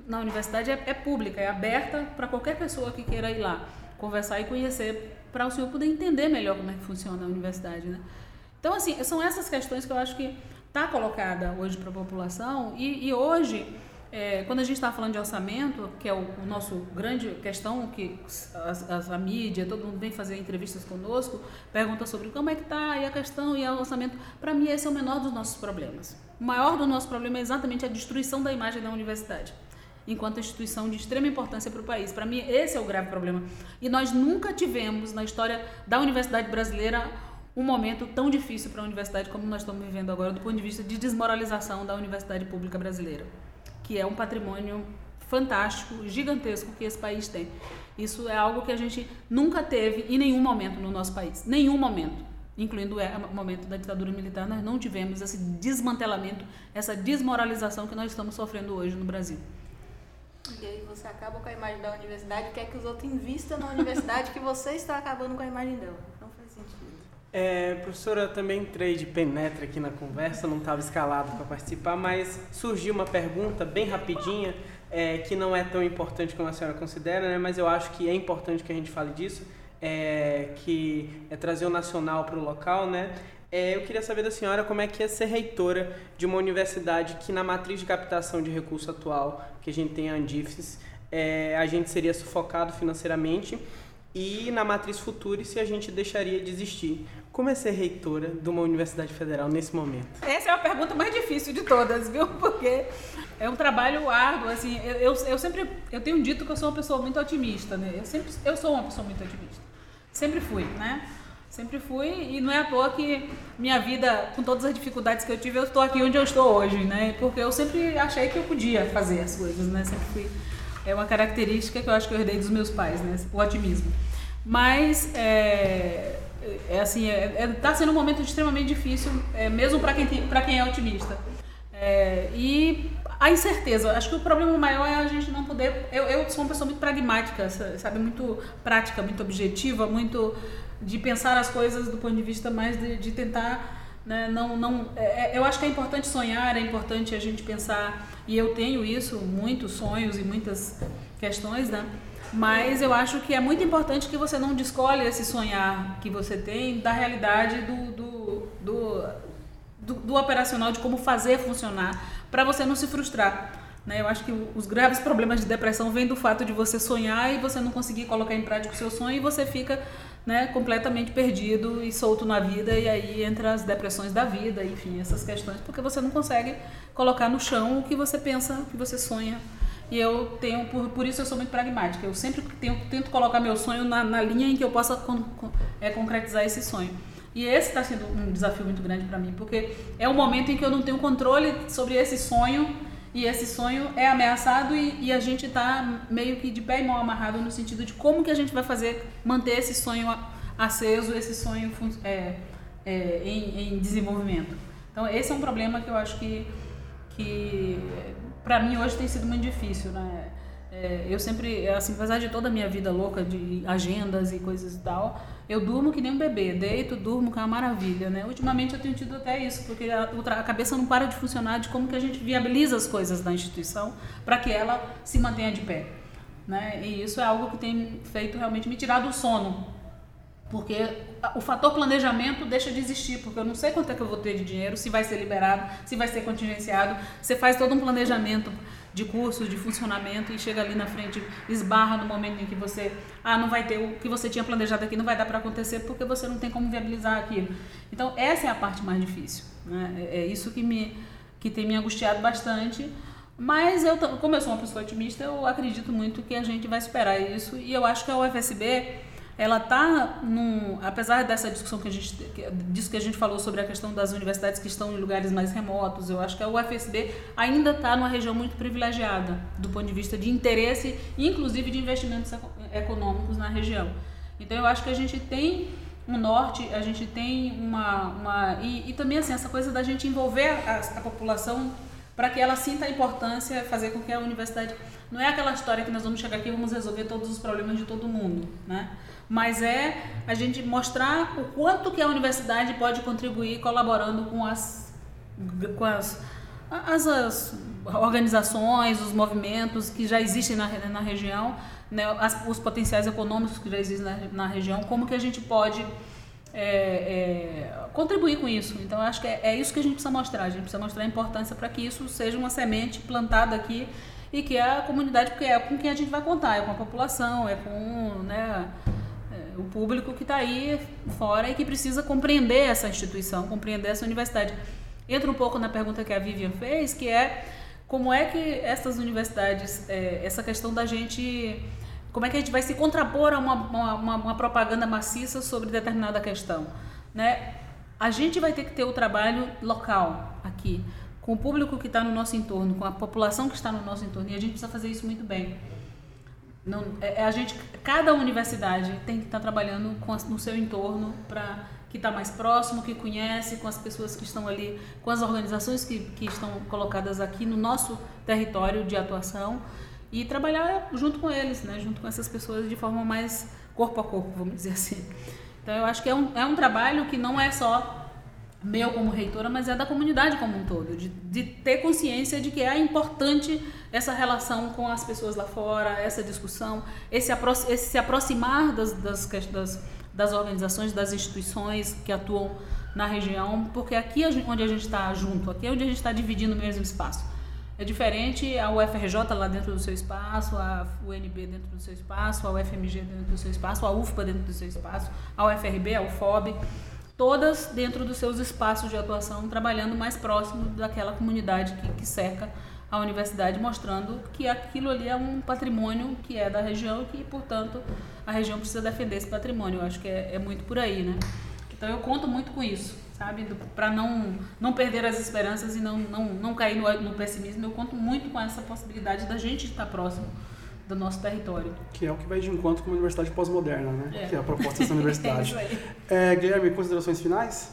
na universidade, é, é pública, é aberta para qualquer pessoa que queira ir lá conversar e conhecer, para o senhor poder entender melhor como é que funciona a universidade, né? Então, assim, são essas questões que eu acho que está colocada hoje para a população e, e hoje é, quando a gente está falando de orçamento, que é o, o nosso grande questão, que a, a, mídia, todo mundo vem fazer entrevistas conosco, pergunta sobre como é que está e a questão e o orçamento. Para mim, esse é o menor dos nossos problemas. O maior do nosso problema é exatamente a destruição da imagem da universidade, enquanto instituição de extrema importância para o país. Para mim, esse é o grave problema. E nós nunca tivemos na história da universidade brasileira um momento tão difícil para a universidade como nós estamos vivendo agora, do ponto de vista de desmoralização da universidade pública brasileira que é um patrimônio fantástico, gigantesco que esse país tem. Isso é algo que a gente nunca teve em nenhum momento no nosso país, nenhum momento, incluindo o momento da ditadura militar, nós não tivemos esse desmantelamento, essa desmoralização que nós estamos sofrendo hoje no Brasil. E aí você acaba com a imagem da universidade, quer que os outros invistam na universidade que você está acabando com a imagem dela. É, professora, também entrei de penetra aqui na conversa, não estava escalado para participar, mas surgiu uma pergunta bem rapidinha, é, que não é tão importante como a senhora considera, né, mas eu acho que é importante que a gente fale disso, é, que é trazer o nacional para o local, né? É, eu queria saber da senhora como é que é ser reitora de uma universidade que na matriz de captação de recurso atual, que a gente tem a Andifes, é, a gente seria sufocado financeiramente e na matriz futura se a gente deixaria de existir. Como é ser reitora de uma universidade federal nesse momento? Essa é a pergunta mais difícil de todas, viu? Porque é um trabalho árduo, assim, eu, eu, eu, sempre, eu tenho dito que eu sou uma pessoa muito otimista, né? Eu sempre, eu sou uma pessoa muito otimista. Sempre fui, né? Sempre fui e não é à toa que minha vida, com todas as dificuldades que eu tive, eu estou aqui onde eu estou hoje, né? Porque eu sempre achei que eu podia fazer as coisas, né? Sempre fui é uma característica que eu acho que eu herdei dos meus pais, né? O otimismo. Mas é, é assim, é, é, tá sendo um momento extremamente difícil, é, mesmo para quem para quem é otimista. É, e a incerteza. Acho que o problema maior é a gente não poder. Eu, eu sou uma pessoa muito pragmática, sabe? Muito prática, muito objetiva, muito de pensar as coisas do ponto de vista mais de, de tentar. Né, não, não, é, é, eu acho que é importante sonhar, é importante a gente pensar, e eu tenho isso, muitos sonhos e muitas questões, né? Mas eu acho que é muito importante que você não descolhe esse sonhar que você tem da realidade do, do, do, do, do operacional, de como fazer funcionar, para você não se frustrar. Né? Eu acho que os graves problemas de depressão vêm do fato de você sonhar e você não conseguir colocar em prática o seu sonho e você fica né, completamente perdido e solto na vida e aí entra as depressões da vida, enfim, essas questões, porque você não consegue colocar no chão o que você pensa, o que você sonha. E eu tenho, por, por isso eu sou muito pragmática. Eu sempre tenho, tento colocar meu sonho na, na linha em que eu possa con, con, é, concretizar esse sonho. E esse está sendo um desafio muito grande para mim, porque é um momento em que eu não tenho controle sobre esse sonho e esse sonho é ameaçado e, e a gente está meio que de pé e mão amarrado no sentido de como que a gente vai fazer manter esse sonho aceso, esse sonho é, é, em, em desenvolvimento. Então esse é um problema que eu acho que, que para mim hoje tem sido muito difícil, né? É, eu sempre, assim, apesar de toda a minha vida louca de agendas e coisas e tal, eu durmo que nem um bebê, deito, durmo, que é uma maravilha, né? Ultimamente eu tenho tido até isso, porque a, a cabeça não para de funcionar de como que a gente viabiliza as coisas da instituição para que ela se mantenha de pé, né? E isso é algo que tem feito realmente me tirar do sono, porque o fator planejamento deixa de existir, porque eu não sei quanto é que eu vou ter de dinheiro, se vai ser liberado, se vai ser contingenciado. Você faz todo um planejamento de cursos, de funcionamento e chega ali na frente, esbarra no momento em que você, ah, não vai ter o que você tinha planejado aqui, não vai dar para acontecer porque você não tem como viabilizar aquilo. Então, essa é a parte mais difícil. Né? É, é isso que, me, que tem me angustiado bastante. Mas eu, como eu sou uma pessoa otimista, eu acredito muito que a gente vai superar isso. E eu acho que a UFSB ela está num, apesar dessa discussão que a gente disso que a gente falou sobre a questão das universidades que estão em lugares mais remotos, eu acho que a UFSB ainda está numa região muito privilegiada do ponto de vista de interesse, inclusive de investimentos econômicos na região. Então eu acho que a gente tem um norte, a gente tem uma, uma e, e também assim essa coisa da gente envolver a, a população para que ela sinta a importância, fazer com que a universidade não é aquela história que nós vamos chegar aqui e vamos resolver todos os problemas de todo mundo, né? mas é a gente mostrar o quanto que a universidade pode contribuir colaborando com as, com as, as, as organizações, os movimentos que já existem na, na região, né, as, os potenciais econômicos que já existem na, na região, como que a gente pode é, é, contribuir com isso. Então, acho que é, é, isso que a gente precisa mostrar. A gente precisa mostrar a importância para que isso seja uma semente plantada aqui e que a comunidade, porque é com quem a gente vai contar, é com a população, é com né, o público que está aí fora e que precisa compreender essa instituição, compreender essa universidade. Entra um pouco na pergunta que a Vivian fez, que é como é que essas universidades, é, essa questão da gente, como é que a gente vai se contrapor a uma, uma, uma propaganda maciça sobre determinada questão, né? A gente vai ter que ter o trabalho local aqui, com o público que está no nosso entorno, com a população que está no nosso entorno, e a gente precisa fazer isso muito bem. Não, é, é, a gente, cada universidade tem que estar tá trabalhando com no seu entorno para que está mais próximo, que conhece, com as pessoas que estão ali, com as organizações que, que estão colocadas aqui no nosso território de atuação e trabalhar junto com eles, né, junto com essas pessoas de forma mais corpo a corpo, vamos dizer assim. Então eu acho que é um, é um trabalho que não é só meu como reitora, mas é da comunidade como um todo, de, de ter consciência de que é importante essa relação com as pessoas lá fora, essa discussão, esse, apro esse se aproximar das, das, das, das, organizações, das instituições que atuam na região, porque aqui onde a gente está junto, aqui é onde a gente está dividindo o mesmo espaço. É diferente a UFRJ lá dentro do seu espaço, a UNB dentro do seu espaço, a UFMG dentro do seu espaço, a UFPA dentro do seu espaço, a UFRB, a UFOB todas dentro dos seus espaços de atuação, trabalhando mais próximo daquela comunidade que, que cerca a universidade, mostrando que aquilo ali é um patrimônio que é da região e que, portanto, a região precisa defender esse patrimônio. Eu acho que é, é muito por aí, né? Então eu conto muito com isso, sabe? Para não, não perder as esperanças e não, não, não cair no, no pessimismo, eu conto muito com essa possibilidade da gente estar próximo do nosso território. Que é o que vai de encontro com uma universidade pós-moderna, né? É. Que é a proposta dessa universidade. É. É, Guilherme, considerações finais?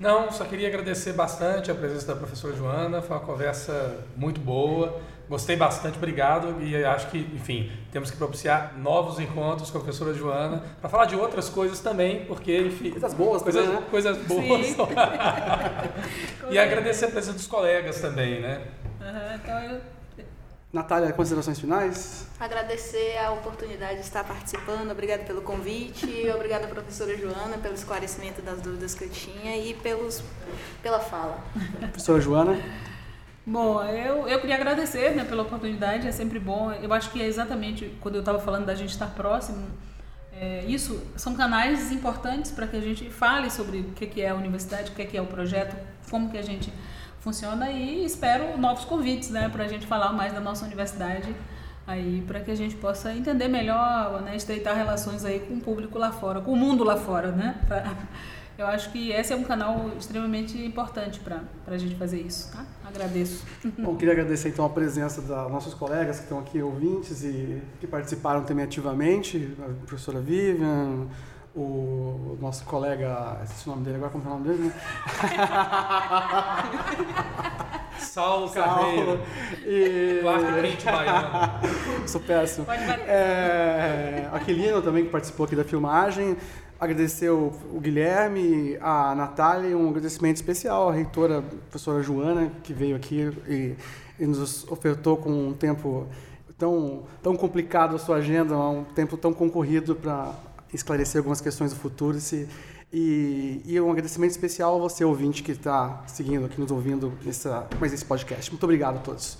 Não, só queria agradecer bastante a presença da professora Joana, foi uma conversa muito boa, gostei bastante, obrigado, e acho que, enfim, temos que propiciar novos encontros com a professora Joana, para falar de outras coisas também, porque, enfim... Coisas boas coisas, também, né? Coisas boas. Sim. e agradecer a presença dos colegas também, né? Aham, então eu Natália, considerações finais? Agradecer a oportunidade de estar participando, obrigada pelo convite, obrigada professora Joana pelo esclarecimento das dúvidas que eu tinha e pelos, pela fala. Professora Joana? Bom, eu, eu queria agradecer né, pela oportunidade, é sempre bom. Eu acho que é exatamente quando eu estava falando da gente estar próximo, é, isso são canais importantes para que a gente fale sobre o que, é a universidade, o que, que é o projeto, como que a gente funciona e espero novos convites né, para a gente falar mais da nossa universidade aí para que a gente possa entender melhor, né, estreitar relações aí com o público lá fora, com o mundo lá fora, né? Pra- eu acho que esse é um canal extremamente importante para a gente fazer isso, tá? Agradeço. Bom, queria agradecer então a presença dos nossos colegas que estão aqui ouvintes e que participaram também ativamente, a professora Vivian, o nosso colega, esqueci o nome dele agora, como é o nome dele, né? Saulo. Carneiro, E... Kent baiano. Sou péssimo. Pode bater. É, Aquilino também que participou aqui da filmagem. Agradecer o, o Guilherme, a Natália um agradecimento especial à reitora, a professora Joana, que veio aqui e, e nos ofertou com um tempo tão, tão complicado a sua agenda, um tempo tão concorrido para esclarecer algumas questões do futuro. E, e, e um agradecimento especial a você, ouvinte, que está seguindo aqui, nos ouvindo nessa, mais esse podcast. Muito obrigado a todos.